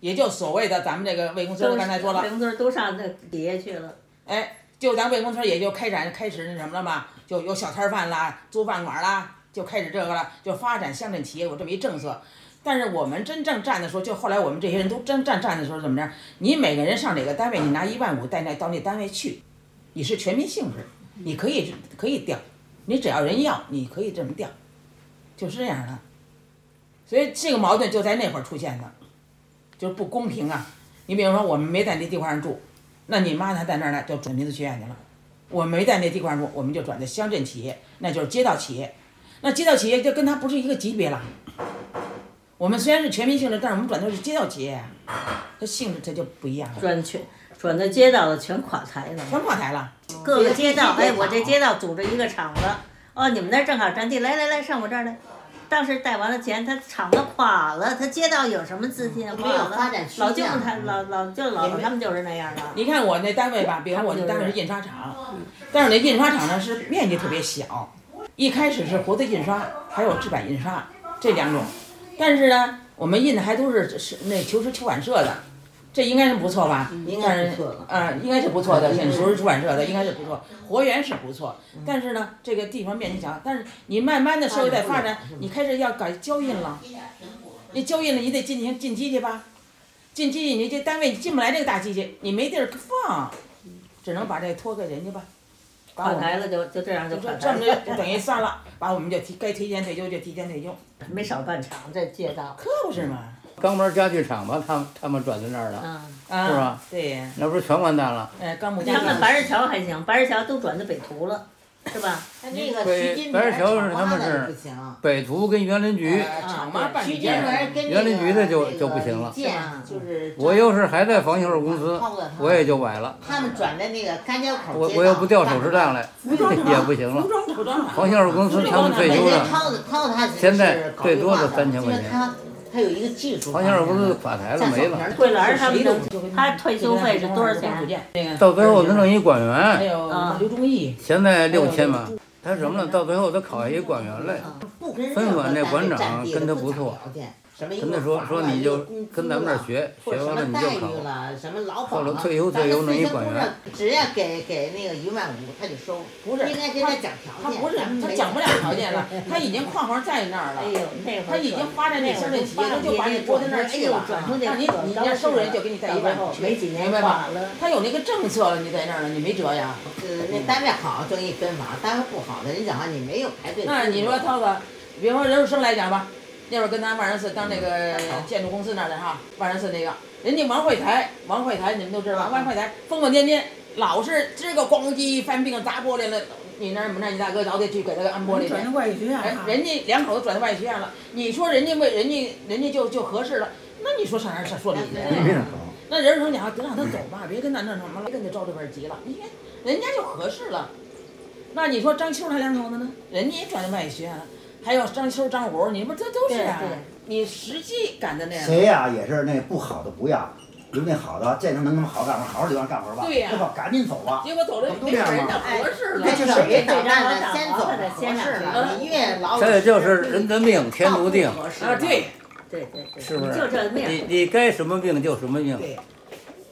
也就所谓的咱们这个魏公村，刚才说了魏，公村都上那底下去了。哎，就咱魏公村也就开展开始那什么了嘛，就有小摊儿饭啦，租饭馆啦，就开始这个了，就发展乡镇企业有这么一政策。但是我们真正站的时候，就后来我们这些人都真站站的时候怎么着？你每个人上哪个单位，你拿一万五带那到那单位去，你是全民性质，你可以可以调，你只要人要，你可以这么调，就是这样的。所以这个矛盾就在那会儿出现的，就是不公平啊！你比如说我们没在那地块上住，那你妈她在那儿呢，就转民族学院去了。我没在那地块上住，我们就转到乡镇企业，那就是街道企业。那街道企业就跟它不是一个级别了。我们虽然是全民性质，但是我们转的是街道企业，它性质它就不一样了。转全转到街道的全垮台了，全垮台了。各个街道，哎，我这街道组织一个厂子，哦，你们那儿正好占地，来来来，上我这儿来。当时贷完了钱，他厂子垮了，他街道有什么资金？没有垮了发展老舅他老老舅老他们就是那样的。你看我那单位吧，[laughs] 比如我那单位是印刷厂，但是那印刷厂呢是面积特别小，一开始是活字印刷，还有制版印刷这两种，但是呢，我们印的还都是是那求实出版社的，这应该是不错吧？应该是不错的啊、应该是不错的，像求实出版社的应该是不错，活源是不错，但是呢，这个地方面积小，但是你慢慢的社会在发展，你开始要搞交印了，你交印了，你得进行进机器吧？进机器，你这单位进不来这个大机器，你没地儿放，只能把这托给人家吧。垮台了就就这样就就垮台这么就等于算了，把我们就提该提前退休就提前退休，没少办厂这街道。可不是嘛？钢门家具厂吧，他们他们转到那儿了，是吧？对呀，那不是全完蛋了？哎，钢木他们白石桥还行，白石桥都转到北图了，是吧？那个徐北金白石桥是他们是行。北图跟园林局，呃厂妈办徐金门跟园林局的就就不行了建就是我要是还在房销售公司，我也就崴了。他们转的那个甘家口街道我我要不调手实账来，也不行了。房销售公司他们退休了，涛子涛子他现在最多的三千块钱。他他有一个技术。黄先生不是垮台了，没了。桂兰他们他退休费是多少钱？到最后他弄一管员，还有刘忠义，现在六千吧。他什么呢？到最后他考下一管员来，分管那馆长跟他不错，跟他说说你就跟咱们这儿学，学完了你就考。后来退休退休弄一管员。只要给给那个一万五，他就收。不是，应该给他讲条件。他不是，他讲不了条件了，[laughs] 他已经框框在那儿了。哎呦，那会儿他已经发展那乡镇企业，他就把你拨到那儿去了。那你你要收人就给你带一万五，没几年明白吧？他有那个政策了，你在那儿了，你没辙呀。呃，那单位好挣一分房，单位不好的，人讲话你没有排队。那你说涛子，比方说人生来讲吧，那会儿跟咱万人寺当那个建筑公司那儿的哈，万人寺那个，人家王惠台，王惠台你们都知道吧？王惠台疯疯癫癫，老是这个咣叽翻病砸玻璃了。你那儿我们那你大哥老得去给他安玻璃去。转到外语学院哎，人家两口子转到外语学院了，你说人家为人家人家就就合适了，那你说上哪儿说理去？那人生讲得让他走吧，别跟他那什么了，别跟他着这边急了。你看人家就合适了。那你说张秋他两口子呢？人家也转到外语学院了，还有张秋、张虎，你们这都是啊。你实际干的那样。谁呀、也是那不好的不要，留那好的，见着能他妈好干活，好好地方干活吧。对呀要不赶紧走吧。结果走了，都这样吗？合适了。那就是谁捣蛋的先走的合适了，你越老。这就是人的命，天注定。啊，对。对对对。是不是？就这命。你你该什么病就什么病。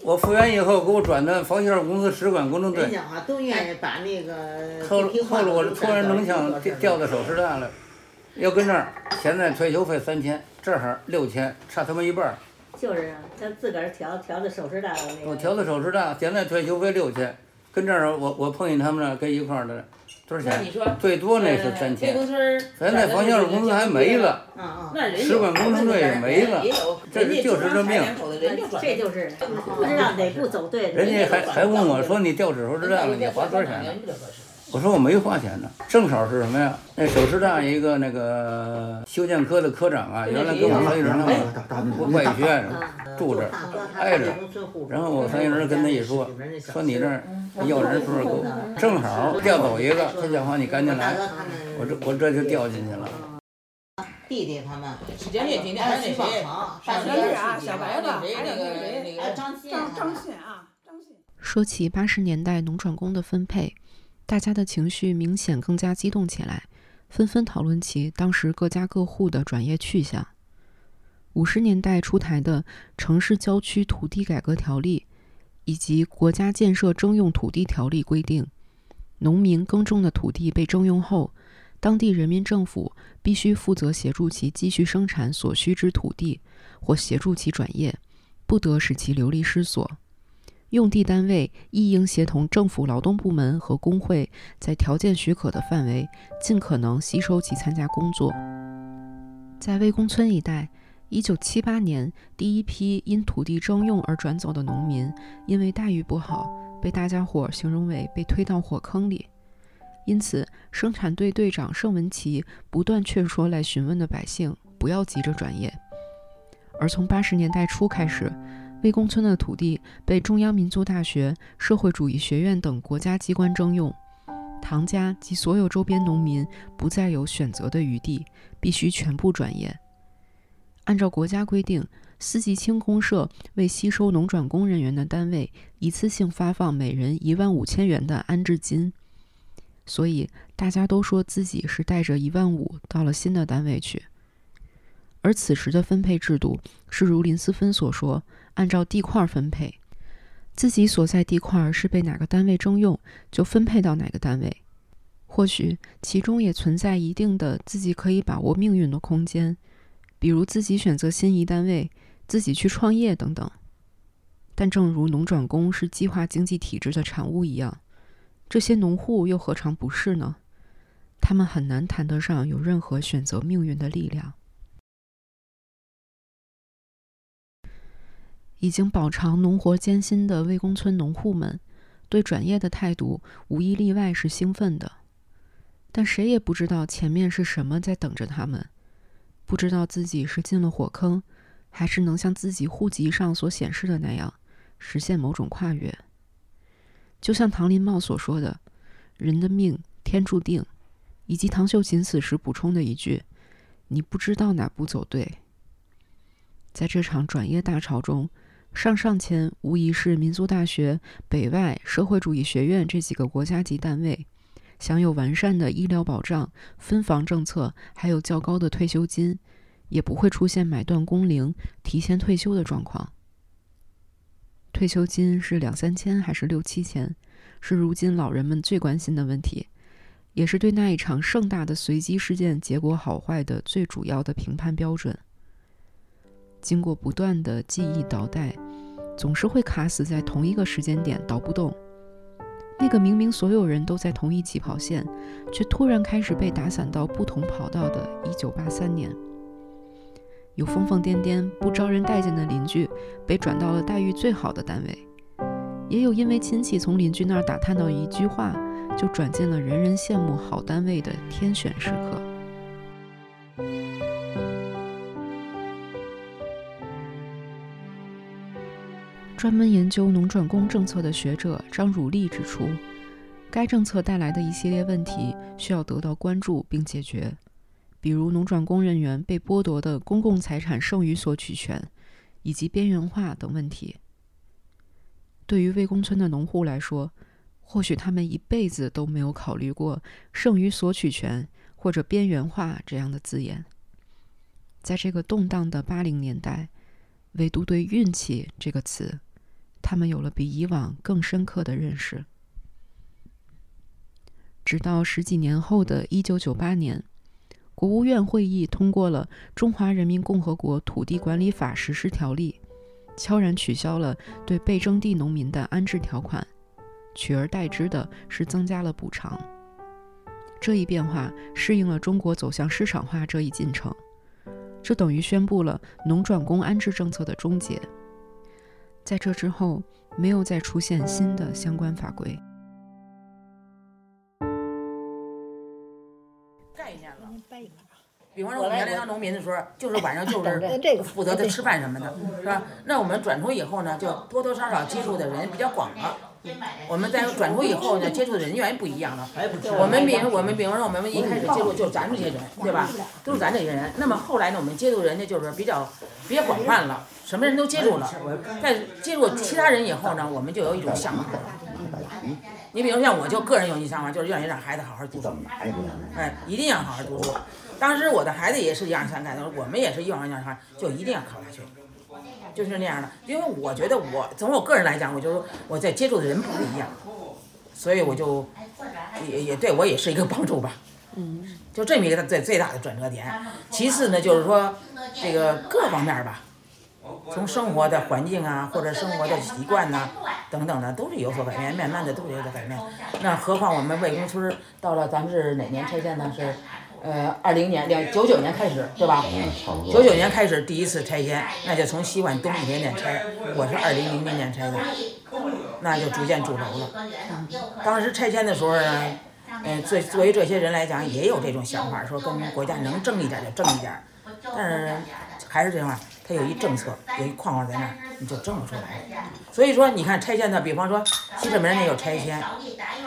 我复员以后，给我转到房销售公司使馆工程队。人讲话都愿意把那个。后后来我突然能想调到手师大了，要跟这儿，现在退休费三千，这儿六千，差他妈一半儿。就是啊，他自个儿调调的手师大的那个。我调的手师大，现在退休费六千，跟这儿我我碰见他们那，跟一块儿的多少钱？最多那是三千。咱那房销售公司还没了，使馆工程队也没了，这就是这命。这就是不知道哪步走对。人家还还问我说：“你调指手师大了，你花多少钱呢？”我说：“我没花钱呢，正好是什么呀？那首师大一个那个修建科的科长啊，原来跟我三人他们外语学院住着，挨着。然后我三人跟他一说，说你这儿要人时候给我，正好调走一个，他讲话你赶紧来，我这我这就调进去了。”弟弟他们，史建立今天还那谁，小白啊，小白子，还那个那个张信张张信啊，张信。说起八十年代农转工的分配，大家的情绪明显更加激动起来，纷纷讨论起当时各家各户的转业去向。五十年代出台的《城市郊区土地改革条例》以及《国家建设征用土地条例》规定，农民耕种的土地被征用后，当地人民政府必须负责协助其继续生产所需之土地，或协助其转业，不得使其流离失所。用地单位亦应协同政府劳动部门和工会，在条件许可的范围，尽可能吸收其参加工作。在魏公村一带。一九七八年，第一批因土地征用而转走的农民，因为待遇不好，被大家伙形容为被推到火坑里。因此，生产队队长盛文奇不断劝说来询问的百姓不要急着转业。而从八十年代初开始，魏公村的土地被中央民族大学、社会主义学院等国家机关征用，唐家及所有周边农民不再有选择的余地，必须全部转业。按照国家规定，四季青公社为吸收农转工人员的单位，一次性发放每人一万五千元的安置金。所以大家都说自己是带着一万五到了新的单位去。而此时的分配制度是如林思芬所说，按照地块分配，自己所在地块是被哪个单位征用，就分配到哪个单位。或许其中也存在一定的自己可以把握命运的空间。比如自己选择心仪单位，自己去创业等等。但正如农转工是计划经济体制的产物一样，这些农户又何尝不是呢？他们很难谈得上有任何选择命运的力量。已经饱尝农活艰辛的魏公村农户们，对转业的态度无一例外是兴奋的。但谁也不知道前面是什么在等着他们。不知道自己是进了火坑，还是能像自己户籍上所显示的那样实现某种跨越。就像唐林茂所说的：“人的命天注定。”以及唐秀琴此时补充的一句：“你不知道哪步走对。”在这场转业大潮中，上上签无疑是民族大学、北外、社会主义学院这几个国家级单位。享有完善的医疗保障、分房政策，还有较高的退休金，也不会出现买断工龄、提前退休的状况。退休金是两三千还是六七千，是如今老人们最关心的问题，也是对那一场盛大的随机事件结果好坏的最主要的评判标准。经过不断的记忆倒带，总是会卡死在同一个时间点，倒不动。那个明明所有人都在同一起跑线，却突然开始被打散到不同跑道的1983年，有疯疯癫癫、不招人待见的邻居被转到了待遇最好的单位，也有因为亲戚从邻居那儿打探到一句话，就转进了人人羡慕好单位的天选时刻。专门研究农转工政策的学者张汝利指出，该政策带来的一系列问题需要得到关注并解决，比如农转工人员被剥夺的公共财产剩余索取权，以及边缘化等问题。对于魏公村的农户来说，或许他们一辈子都没有考虑过“剩余索取权”或者“边缘化”这样的字眼。在这个动荡的八零年代，唯独对“运气”这个词。他们有了比以往更深刻的认识。直到十几年后的一九九八年，国务院会议通过了《中华人民共和国土地管理法实施条例》，悄然取消了对被征地农民的安置条款，取而代之的是增加了补偿。这一变化适应了中国走向市场化这一进程，这等于宣布了农转工安置政策的终结。在这之后，没有再出现新的相关法规。概念了。比方说，我们原来当农民的时候，就是晚上就是负责的吃饭什么的，是吧？那我们转出以后呢，就多多少少接触的人比较广了。我们在转出以后呢，接触的人员不一样了。我们比我们比方说，我们一开始接触就咱这些人，对吧？都是咱这些人。那么后来呢，我们接触人家就是比较比较广泛了，什么人都接触了。在接触其他人以后呢，我们就有一种想法。你比如像我就个人有一想法，就是愿意让孩子好好读书，哎，一定要好好读书。当时我的孩子也是一样想干的，我们也是一样想干，就一定要考大学，就是那样的。因为我觉得我从我个人来讲，我就我在接触的人不一样，所以我就也也对我也是一个帮助吧。嗯，就这么一个最最大的转折点。其次呢，就是说这个各方面吧，从生活的环境啊，或者生活的习惯呐、等等的，都是有所改变，慢慢的都是有所改变。那何况我们魏公村到了咱们是哪年拆迁呢？是呃二零年两九九年开始，对吧？九九年开始第一次拆迁，那就从西往东一点点拆。我是二零零零年拆的，那就逐渐住楼了。当时拆迁的时候呢。嗯，作作为这些人来讲，也有这种想法，说跟国家能挣一点就挣一点，但是还是这样，它有一政策，有一框框在那儿，你就挣不出来。所以说，你看拆迁的，比方说西直门那有拆迁，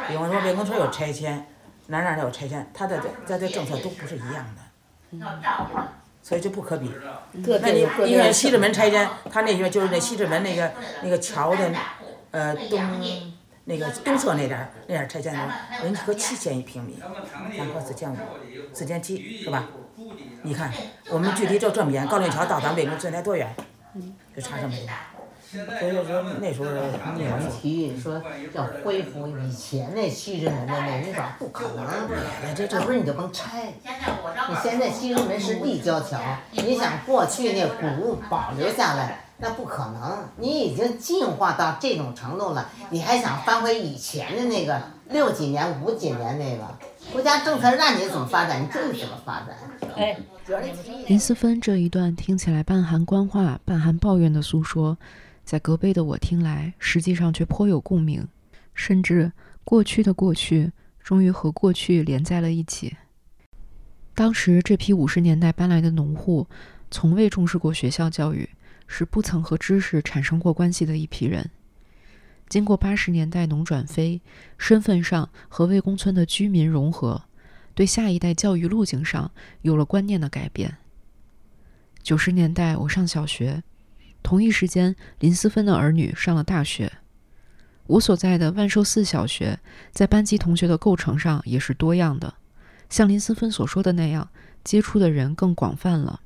比方说魏公村有拆迁，哪哪有拆迁，它的它的政策都不是一样的，所以就不可比。那你你看西直门拆迁，他那边就是那西直门那个那个桥的，呃东。那个东侧那点儿那点儿拆迁的，人家合七千一平米，咱合四千五，四千七是吧？你看我们距离就这么远，高陵桥到咱魏公村才多远？就差这么远。所以说那时候你们提说要恢复以前那西直门的那，你说不可能，这这不是你就甭拆。你现在西直门是立交桥，你想过去那古物保留下来，那不可能。你已经进化到这种程度了，你还想翻回以前的那个六几年、五几年那个？国家政策让你怎么发展，你就怎么发展。哎，林思芬这一段听起来半含官话、半含抱怨的诉说。在隔辈的我听来，实际上却颇有共鸣，甚至过去的过去，终于和过去连在了一起。当时这批五十年代搬来的农户，从未重视过学校教育，是不曾和知识产生过关系的一批人。经过八十年代农转非，身份上和魏公村的居民融合，对下一代教育路径上有了观念的改变。九十年代我上小学。同一时间，林思芬的儿女上了大学。我所在的万寿寺小学，在班级同学的构成上也是多样的，像林思芬所说的那样，接触的人更广泛了。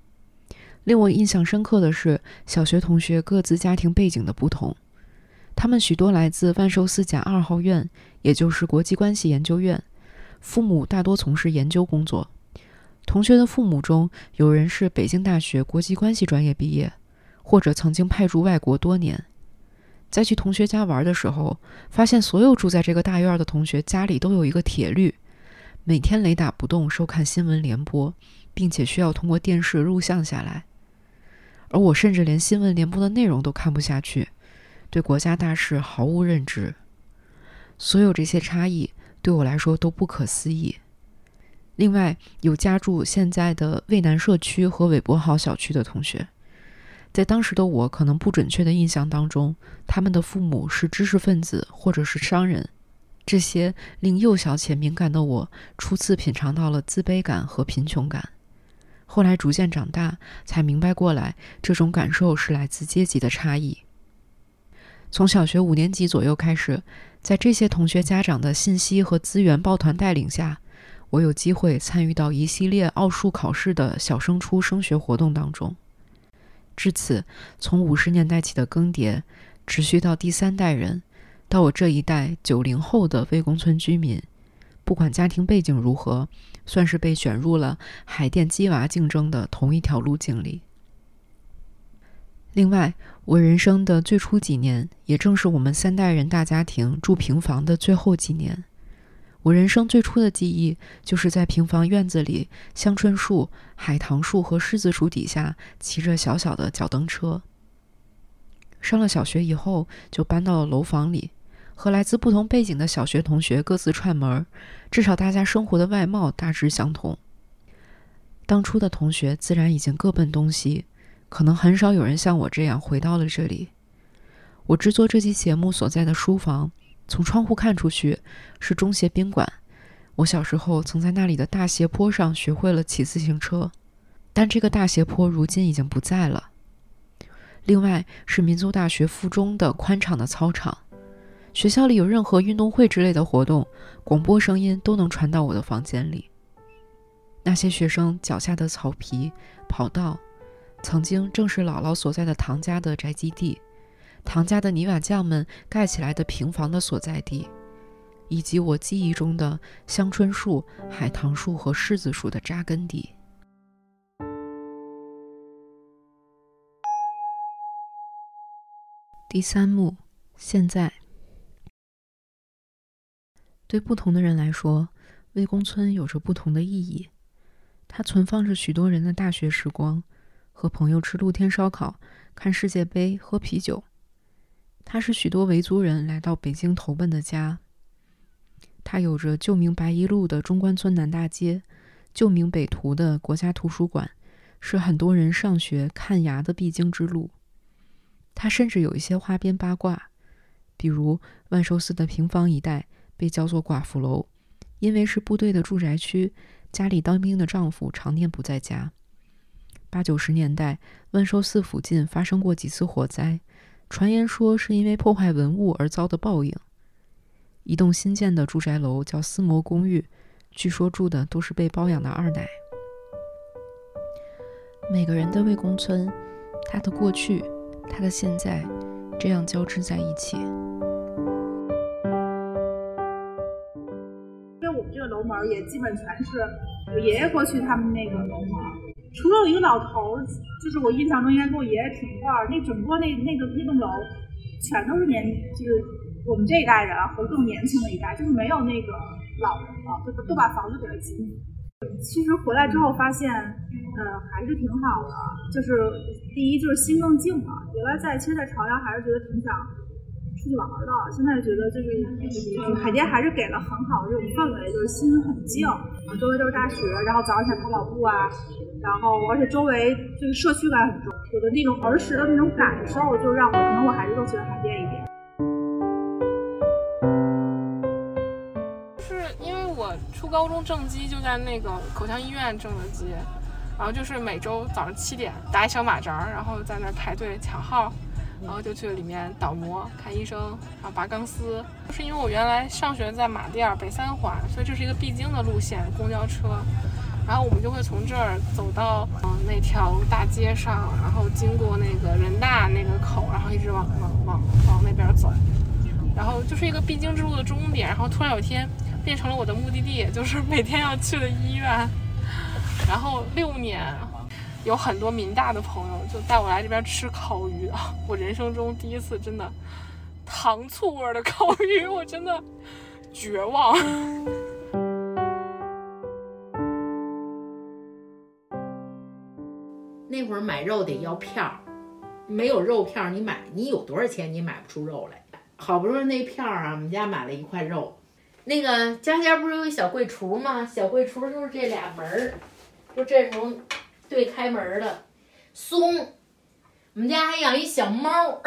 令我印象深刻的是，小学同学各自家庭背景的不同，他们许多来自万寿寺甲二号院，也就是国际关系研究院，父母大多从事研究工作。同学的父母中，有人是北京大学国际关系专业毕业。或者曾经派驻外国多年，在去同学家玩的时候，发现所有住在这个大院的同学家里都有一个铁律，每天雷打不动收看新闻联播，并且需要通过电视录像下来。而我甚至连新闻联播的内容都看不下去，对国家大事毫无认知。所有这些差异对我来说都不可思议。另外，有家住现在的渭南社区和韦伯豪小区的同学。在当时的我可能不准确的印象当中，他们的父母是知识分子或者是商人，这些令幼小且敏感的我初次品尝到了自卑感和贫穷感。后来逐渐长大，才明白过来，这种感受是来自阶级的差异。从小学五年级左右开始，在这些同学家长的信息和资源抱团带领下，我有机会参与到一系列奥数考试的小升初升学活动当中。至此，从五十年代起的更迭，持续到第三代人，到我这一代九零后的魏公村居民，不管家庭背景如何，算是被卷入了海淀鸡娃竞争的同一条路径里。另外，我人生的最初几年，也正是我们三代人大家庭住平房的最后几年。我人生最初的记忆，就是在平房院子里，香椿树、海棠树和柿子树底下骑着小小的脚蹬车。上了小学以后，就搬到了楼房里，和来自不同背景的小学同学各自串门至少大家生活的外貌大致相同。当初的同学自然已经各奔东西，可能很少有人像我这样回到了这里。我制作这期节目所在的书房。从窗户看出去是中协宾馆。我小时候曾在那里的大斜坡上学会了骑自行车，但这个大斜坡如今已经不在了。另外是民族大学附中的宽敞的操场，学校里有任何运动会之类的活动，广播声音都能传到我的房间里。那些学生脚下的草皮、跑道，曾经正是姥姥所在的唐家的宅基地，唐家的泥瓦匠们盖起来的平房的所在地，以及我记忆中的香椿树、海棠树和柿子树的扎根地。第三幕，现在。对不同的人来说，魏公村有着不同的意义。它存放着许多人的大学时光，和朋友吃露天烧烤、看世界杯、喝啤酒。它是许多维族人来到北京投奔的家。它有着旧名白一路的中关村南大街，旧名北图的国家图书馆，是很多人上学看牙的必经之路。它甚至有一些花边八卦，比如万寿寺的平房一带。被叫做寡妇楼，因为是部队的住宅区，家里当兵的丈夫常年不在家。八九十年代，万寿寺附近发生过几次火灾，传言说是因为破坏文物而遭的报应。一栋新建的住宅楼叫思摩公寓，据说住的都是被包养的二奶。每个人的魏公村，他的过去，他的现在，这样交织在一起。楼门也基本全是我爷爷过去他们那个楼门，除了有一个老头儿，就是我印象中应该跟我爷爷平辈儿，那整个那那个那栋楼全都是年，就是我们这一代人和更年轻的一代，就是没有那个老人了，都都把房子给了子女。其实回来之后发现，呃，还是挺好的，就是第一就是心更静了。原来在其实，在朝阳还是觉得挺想。出去玩的，现在觉得就是海淀还是给了很好的这种氛围，就是心很静，周围都是大学，然后早上起来跑跑步啊，然后而且周围就是社区感很重，我的那种儿时的那种感受，就让我可能我还是更喜欢海淀一点。是因为我初高中正畸就在那个口腔医院正的畸，然后就是每周早上七点打一小马扎，然后在那排队抢号。然后就去里面倒模、看医生，然后拔钢丝。就是因为我原来上学在马甸北三环，所以这是一个必经的路线，公交车。然后我们就会从这儿走到嗯那条大街上，然后经过那个人大那个口，然后一直往往往往那边走。然后就是一个必经之路的终点。然后突然有一天变成了我的目的地，就是每天要去的医院。然后六年。有很多民大的朋友就带我来这边吃烤鱼啊！[laughs] 我人生中第一次真的糖醋味的烤鱼，[laughs] 我真的绝望。[laughs] 那会儿买肉得要票，没有肉票你买你有多少钱你买不出肉来。好不容易那票啊，我们家买了一块肉。那个家家不是有一小柜橱吗？小柜橱就是这俩门儿，就这种。对，开门的松，我们家还养一小猫，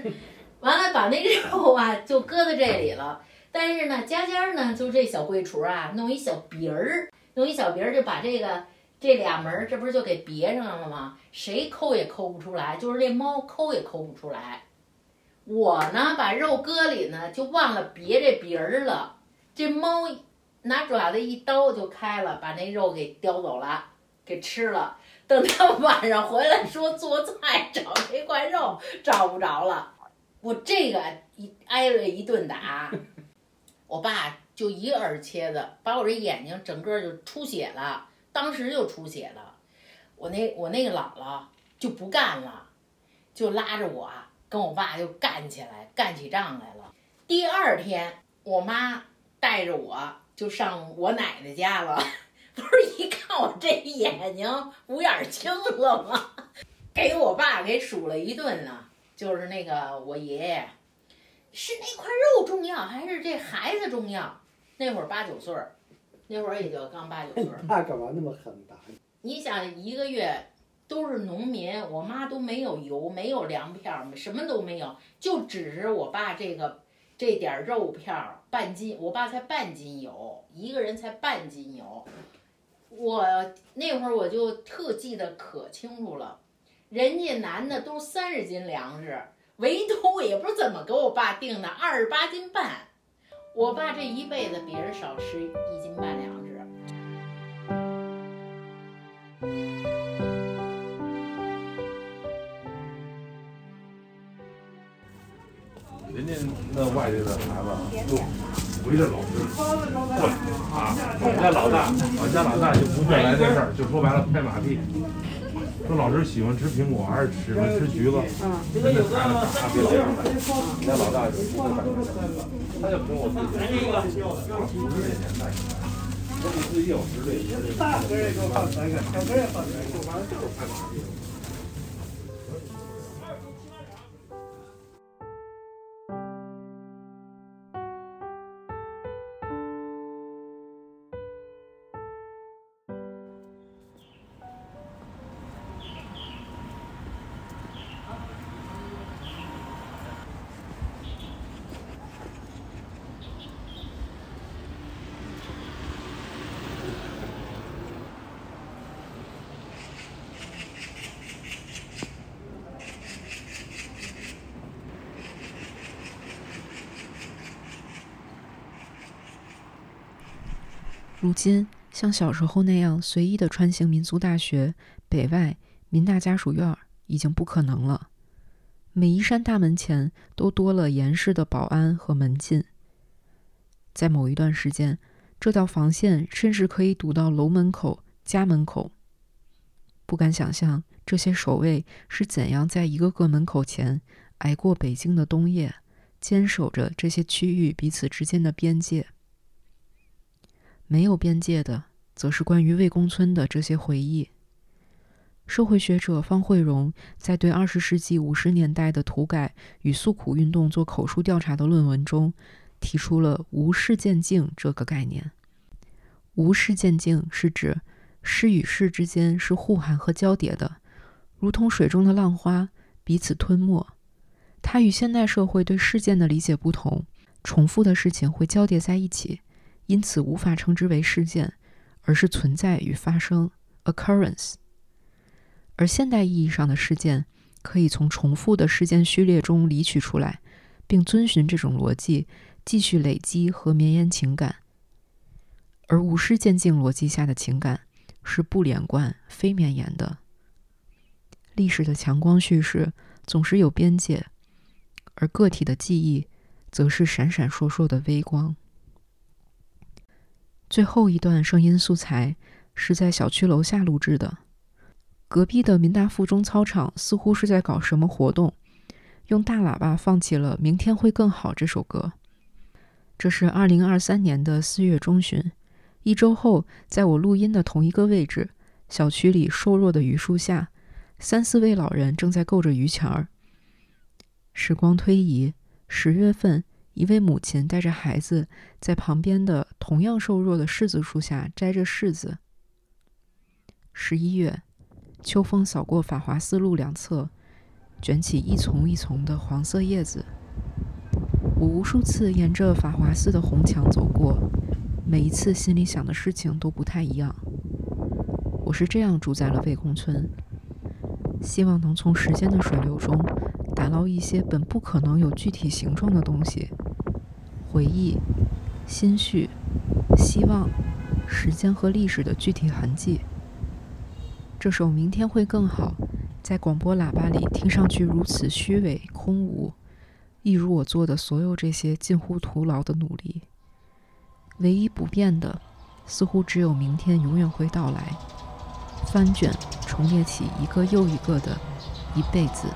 [laughs] 完了把那肉啊就搁在这里了。但是呢，家家呢就这小柜橱啊，弄一小鼻儿，弄一小鼻儿就把这个这俩门这不是就给别上了吗？谁抠也抠不出来，就是这猫抠也抠不出来。我呢把肉搁里呢，就忘了别这鼻儿了。这猫拿爪子一刀就开了，把那肉给叼走了，给吃了。等他 [laughs] 晚上回来说做菜找这块肉找不着了，我这个一挨了一顿打，[laughs] 我爸就一个耳切子把我这眼睛整个就出血了，当时就出血了。我那我那个姥姥就不干了，就拉着我跟我爸就干起来，干起仗来了。第二天我妈带着我就上我奶奶家了。不是一看我这眼睛五眼青了吗？给我爸给数了一顿呢。就是那个我爷爷，是那块肉重要还是这孩子重要？那会儿八九岁儿，那会儿也就刚八九岁儿。[laughs] 那干嘛那么狠打？你想一个月都是农民，我妈都没有油，没有粮票，什么都没有，就只是我爸这个这点肉票半斤，我爸才半斤油，一个人才半斤油。我那会儿我就特记得可清楚了，人家男的都三十斤粮食，围兜也不知怎么给我爸定的，二十八斤半。我爸这一辈子比人少吃一斤半粮食。人家那外地的孩子都围着老师转啊，我们家老大，我们家老大就不愿来这事儿，就说白了。拍马屁。说老师喜欢吃苹果还是喜欢吃橘子？人家孩子他比老大大，我们家老大就不会摆这他就凭我自己。五十年代，我比自己有实力。大个也给我放三个，小个也放三个，反正就是拍马屁。如今，像小时候那样随意的穿行民族大学、北外、民大家属院已经不可能了。每一扇大门前都多了严实的保安和门禁。在某一段时间，这道防线甚至可以堵到楼门口、家门口。不敢想象这些守卫是怎样在一个个门口前挨过北京的冬夜，坚守着这些区域彼此之间的边界。没有边界的，则是关于魏公村的这些回忆。社会学者方慧荣在对二十世纪五十年代的土改与诉苦运动做口述调查的论文中，提出了“无事件境”这个概念。无事件境是指事与事之间是互含和交叠的，如同水中的浪花，彼此吞没。它与现代社会对事件的理解不同，重复的事情会交叠在一起。因此无法称之为事件，而是存在与发生 （occurrence）。而现代意义上的事件，可以从重复的事件序列中离取出来，并遵循这种逻辑继续累积和绵延情感。而无事件境逻辑下的情感是不连贯、非绵延的。历史的强光叙事总是有边界，而个体的记忆则是闪闪烁烁的微光。最后一段声音素材是在小区楼下录制的。隔壁的民大附中操场似乎是在搞什么活动，用大喇叭放起了《明天会更好》这首歌。这是二零二三年的四月中旬，一周后，在我录音的同一个位置，小区里瘦弱的榆树下，三四位老人正在够着榆钱儿。时光推移，十月份。一位母亲带着孩子在旁边的同样瘦弱的柿子树下摘着柿子。十一月，秋风扫过法华寺路两侧，卷起一丛一丛的黄色叶子。我无数次沿着法华寺的红墙走过，每一次心里想的事情都不太一样。我是这样住在了魏公村，希望能从时间的水流中打捞一些本不可能有具体形状的东西。回忆、心绪、希望、时间和历史的具体痕迹。这首《明天会更好》在广播喇叭里听上去如此虚伪空无，一如我做的所有这些近乎徒劳的努力。唯一不变的，似乎只有明天永远会到来，翻卷重叠起一个又一个的一辈子。